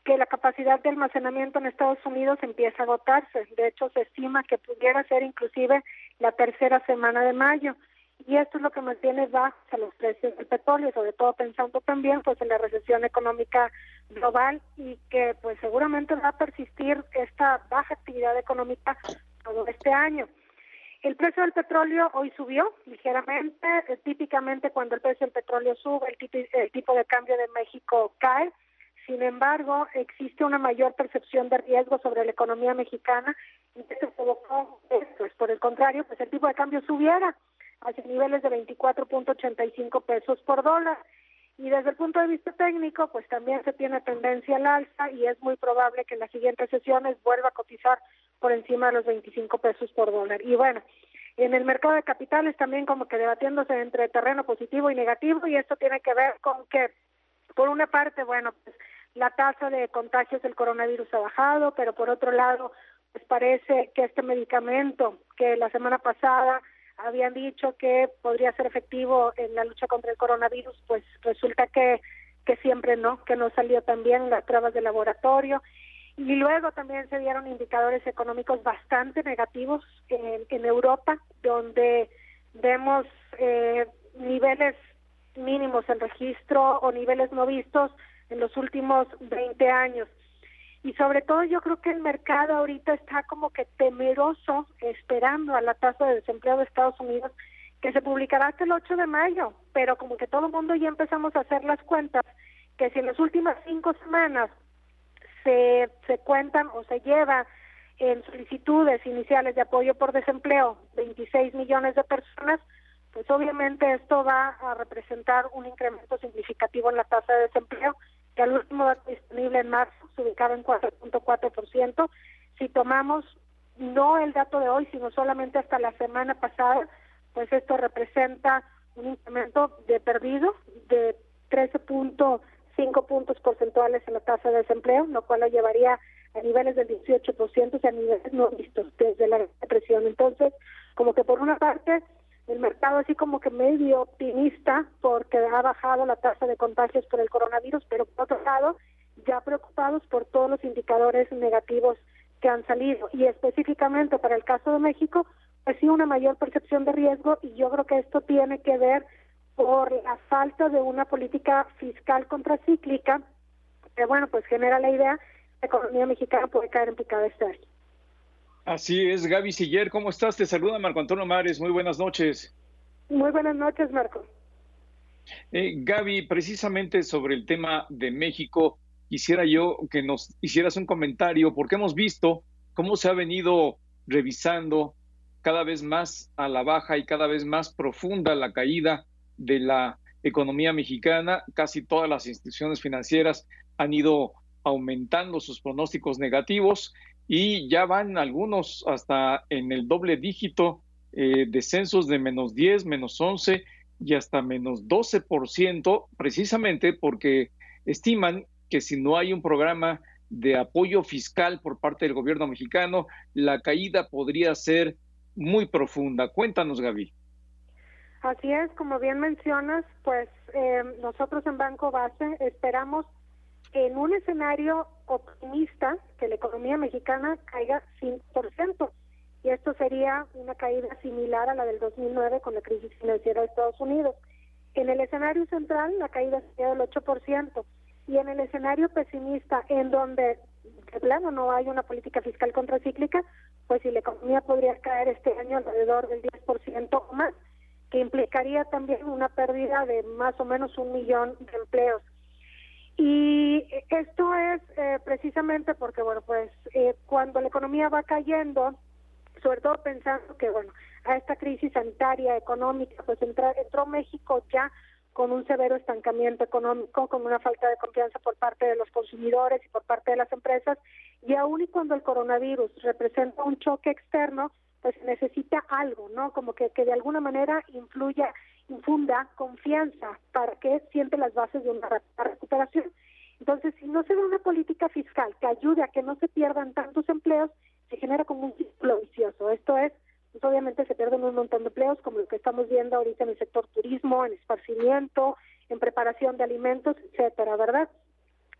que la capacidad de almacenamiento en Estados Unidos empieza a agotarse. De hecho, se estima que pudiera ser inclusive la tercera semana de mayo y esto es lo que mantiene bajos a los precios del petróleo, sobre todo pensando también pues en la recesión económica global y que pues seguramente va a persistir esta baja actividad económica todo este año. El precio del petróleo hoy subió ligeramente, típicamente cuando el precio del petróleo sube, el tipo, el tipo de cambio de México cae. Sin embargo, existe una mayor percepción de riesgo sobre la economía mexicana y esto provocó esto. Por el contrario, pues el tipo de cambio subiera hacia niveles de 24.85 pesos por dólar. Y desde el punto de vista técnico, pues también se tiene tendencia al alza y es muy probable que en las siguientes sesiones vuelva a cotizar por encima de los 25 pesos por dólar. Y bueno, en el mercado de capitales también como que debatiéndose entre terreno positivo y negativo y esto tiene que ver con que, por una parte, bueno, pues la tasa de contagios del coronavirus ha bajado, pero por otro lado, pues parece que este medicamento que la semana pasada habían dicho que podría ser efectivo en la lucha contra el coronavirus, pues resulta que, que siempre no, que no salió tan bien las pruebas de laboratorio. Y luego también se dieron indicadores económicos bastante negativos en, en Europa, donde vemos eh, niveles mínimos en registro o niveles no vistos en los últimos 20 años y sobre todo yo creo que el mercado ahorita está como que temeroso esperando a la tasa de desempleo de Estados Unidos que se publicará hasta el 8 de mayo, pero como que todo el mundo ya empezamos a hacer las cuentas que si en las últimas cinco semanas se, se cuentan o se lleva en solicitudes iniciales de apoyo por desempleo 26 millones de personas, pues obviamente esto va a representar un incremento significativo en la tasa de desempleo que al último dato disponible en marzo ubicaba en 4.4%. Si tomamos no el dato de hoy, sino solamente hasta la semana pasada, pues esto representa un incremento de perdido de 13.5 puntos porcentuales en la tasa de desempleo, lo cual la llevaría a niveles del 18% y a niveles no vistos desde la depresión. Entonces, como que por una parte el mercado así como que medio optimista porque ha bajado la tasa de contagios por el coronavirus, pero por otro lado ya preocupados por todos los indicadores negativos que han salido y específicamente para el caso de México, pues sí una mayor percepción de riesgo y yo creo que esto tiene que ver por la falta de una política fiscal contracíclica que bueno, pues genera la idea que la economía mexicana puede caer en picada este año. Así es, Gaby Siller, ¿cómo estás? Te saluda Marco Antonio Mares, muy buenas noches. Muy buenas noches, Marco. Eh, Gaby, precisamente sobre el tema de México, quisiera yo que nos hicieras un comentario, porque hemos visto cómo se ha venido revisando cada vez más a la baja y cada vez más profunda la caída de la economía mexicana. Casi todas las instituciones financieras han ido aumentando sus pronósticos negativos y ya van algunos hasta en el doble dígito, eh, descensos de menos 10, menos 11 y hasta menos 12%, precisamente porque estiman que si no hay un programa de apoyo fiscal por parte del gobierno mexicano, la caída podría ser muy profunda. Cuéntanos, Gaby. Así es, como bien mencionas, pues eh, nosotros en Banco Base esperamos en un escenario optimista que la economía mexicana caiga 5%. Y esto sería una caída similar a la del 2009 con la crisis financiera de Estados Unidos. En el escenario central, la caída sería del 8%. Y en el escenario pesimista, en donde de plano no hay una política fiscal contracíclica, pues si la economía podría caer este año alrededor del 10% o más, que implicaría también una pérdida de más o menos un millón de empleos. Y esto es eh, precisamente porque, bueno, pues eh, cuando la economía va cayendo, sobre todo pensando que, bueno, a esta crisis sanitaria, económica, pues entró México ya con un severo estancamiento económico, con una falta de confianza por parte de los consumidores y por parte de las empresas, y aún y cuando el coronavirus representa un choque externo, pues necesita algo, ¿no? Como que, que de alguna manera influya, infunda confianza para que siente las bases de una recuperación. Entonces, si no se da una política fiscal que ayude a que no se pierdan tantos empleos, se genera como un ciclo vicioso. Esto es, pues obviamente se pierden un montón de empleos, como lo que estamos viendo ahorita en el sector turismo, en esparcimiento, en preparación de alimentos, etcétera, ¿verdad?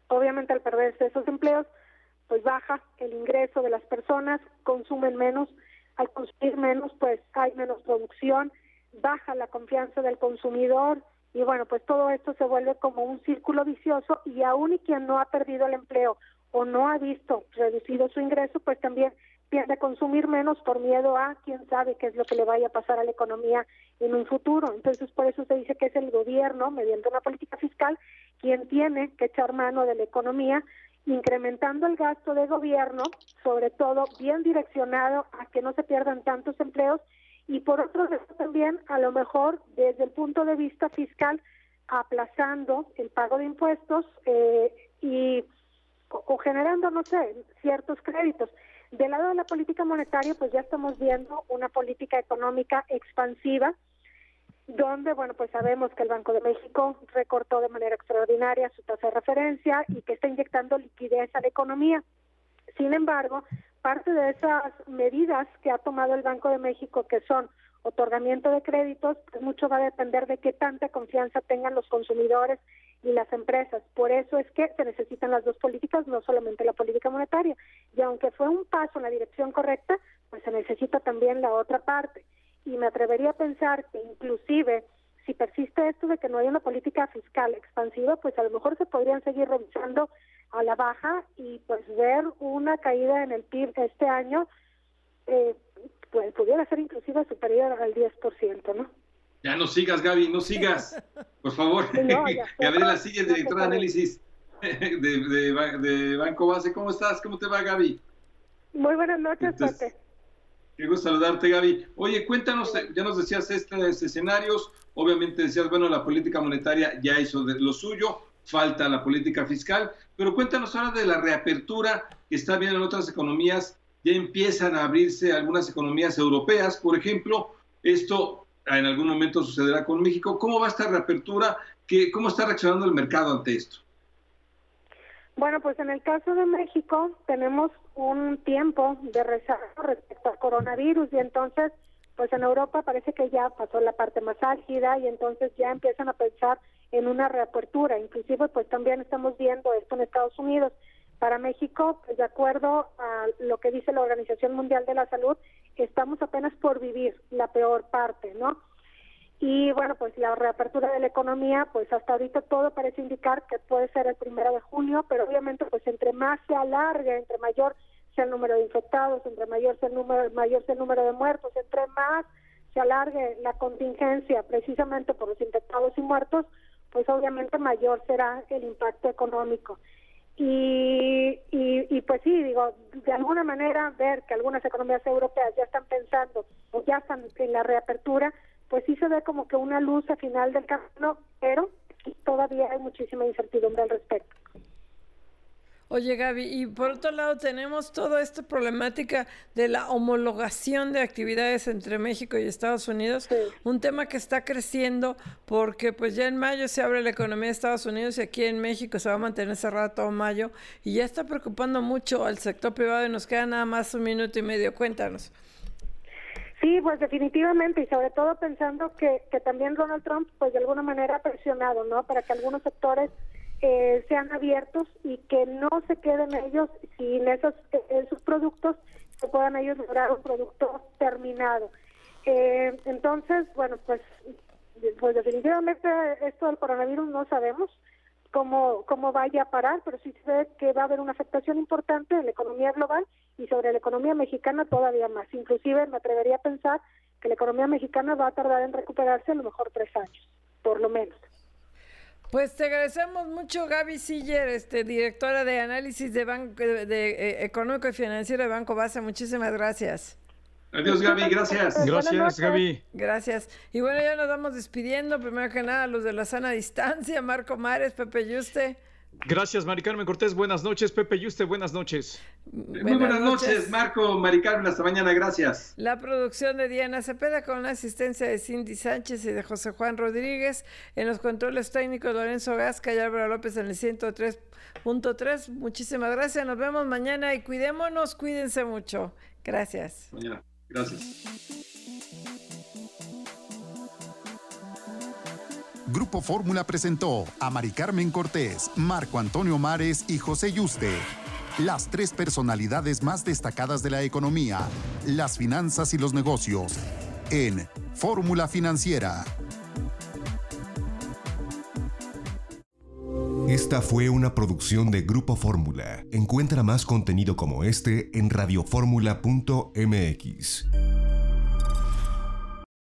Obviamente al perderse esos empleos, pues baja el ingreso de las personas, consumen menos, al consumir menos, pues hay menos producción, baja la confianza del consumidor y bueno, pues todo esto se vuelve como un círculo vicioso y aún y quien no ha perdido el empleo o no ha visto reducido su ingreso, pues también tiende a consumir menos por miedo a quién sabe qué es lo que le vaya a pasar a la economía en un futuro. Entonces, por eso se dice que es el gobierno, mediante una política fiscal, quien tiene que echar mano de la economía, incrementando el gasto de gobierno, sobre todo bien direccionado a que no se pierdan tantos empleos y por otro lado también a lo mejor desde el punto de vista fiscal aplazando el pago de impuestos eh, y o generando no sé ciertos créditos del lado de la política monetaria, pues ya estamos viendo una política económica expansiva, donde, bueno, pues sabemos que el Banco de México recortó de manera extraordinaria su tasa de referencia y que está inyectando liquidez a la economía. Sin embargo, parte de esas medidas que ha tomado el Banco de México, que son otorgamiento de créditos, pues mucho va a depender de qué tanta confianza tengan los consumidores y las empresas. Por eso es que se necesitan las dos políticas, no solamente la política monetaria. Y aunque fue un paso en la dirección correcta, pues se necesita también la otra parte. Y me atrevería a pensar que inclusive si persiste esto de que no hay una política fiscal expansiva, pues a lo mejor se podrían seguir revisando a la baja y pues ver una caída en el PIB este año, eh, pues pudiera ser inclusive superior al 10%, ¿no? Ya no sigas, Gaby, no sigas, por favor. Gabriela sigue, directora de análisis de, Banco Base. ¿Cómo estás? ¿Cómo te va, Gaby? Muy buenas noches, Pate. Qué gusto saludarte, Gaby. Oye, cuéntanos, ya nos decías estos escenarios, obviamente decías, bueno, la política monetaria ya hizo de lo suyo, falta la política fiscal, pero cuéntanos ahora de la reapertura que está viendo en otras economías, ya empiezan a abrirse algunas economías europeas, por ejemplo, esto en algún momento sucederá con México. ¿Cómo va esta reapertura? ¿Qué, ¿Cómo está reaccionando el mercado ante esto? Bueno, pues en el caso de México tenemos un tiempo de rezago respecto al coronavirus y entonces, pues en Europa parece que ya pasó la parte más álgida y entonces ya empiezan a pensar en una reapertura. Inclusive, pues también estamos viendo esto en Estados Unidos. Para México, pues de acuerdo a lo que dice la Organización Mundial de la Salud, estamos apenas por vivir la peor parte, ¿no? Y bueno, pues la reapertura de la economía, pues hasta ahorita todo parece indicar que puede ser el primero de junio, pero obviamente pues entre más se alargue, entre mayor sea el número de infectados, entre mayor sea el número, mayor sea el número de muertos, entre más se alargue la contingencia precisamente por los infectados y muertos, pues obviamente mayor será el impacto económico. Y, y, pues sí, digo, de alguna manera ver que algunas economías europeas ya están pensando o ya están en la reapertura, pues sí se ve como que una luz al final del camino, pero todavía hay muchísima incertidumbre al respecto. Oye Gaby, y por otro lado tenemos toda esta problemática de la homologación de actividades entre México y Estados Unidos, un tema que está creciendo porque pues ya en mayo se abre la economía de Estados Unidos y aquí en México se va a mantener cerrada todo mayo y ya está preocupando mucho al sector privado y nos queda nada más un minuto y medio, cuéntanos. Sí, pues definitivamente y sobre todo pensando que, que también Donald Trump pues de alguna manera ha presionado, ¿no? Para que algunos sectores eh, sean abiertos y que no se queden ellos sin esos, esos productos, que puedan ellos lograr un producto terminado. Eh, entonces, bueno, pues, pues definitivamente esto del coronavirus no sabemos cómo, cómo vaya a parar, pero sí se ve que va a haber una afectación importante en la economía global y sobre la economía mexicana todavía más. Inclusive me atrevería a pensar que la economía mexicana va a tardar en recuperarse a lo mejor tres años, por lo menos. Pues te agradecemos mucho, Gaby Siller, este, directora de análisis de, banco, de, eh, económico y financiero de Banco Base. Muchísimas gracias. Adiós, Gaby, gracias. Gracias, Gaby. Gracias. Y bueno, ya nos vamos despidiendo. Primero que nada, los de la sana distancia, Marco Mares, Pepe Yuste. Gracias, Mari Carmen Cortés. Buenas noches, Pepe Yuste. Buenas noches. Muy buenas, noches. Marco, Mari Carmen. Hasta mañana. Gracias. La producción de Diana Cepeda con la asistencia de Cindy Sánchez y de José Juan Rodríguez. En los controles técnicos, Lorenzo Gasca y Álvaro López en el 103.3. Muchísimas gracias. Nos vemos mañana y cuidémonos. Cuídense mucho. Gracias. Mañana. Gracias. Grupo Fórmula presentó a Mari Carmen Cortés, Marco Antonio Mares y José Yuste. Las tres personalidades más destacadas de la economía, las finanzas y los negocios. En Fórmula Financiera. Esta fue una producción de Grupo Fórmula. Encuentra más contenido como este en radioformula.mx.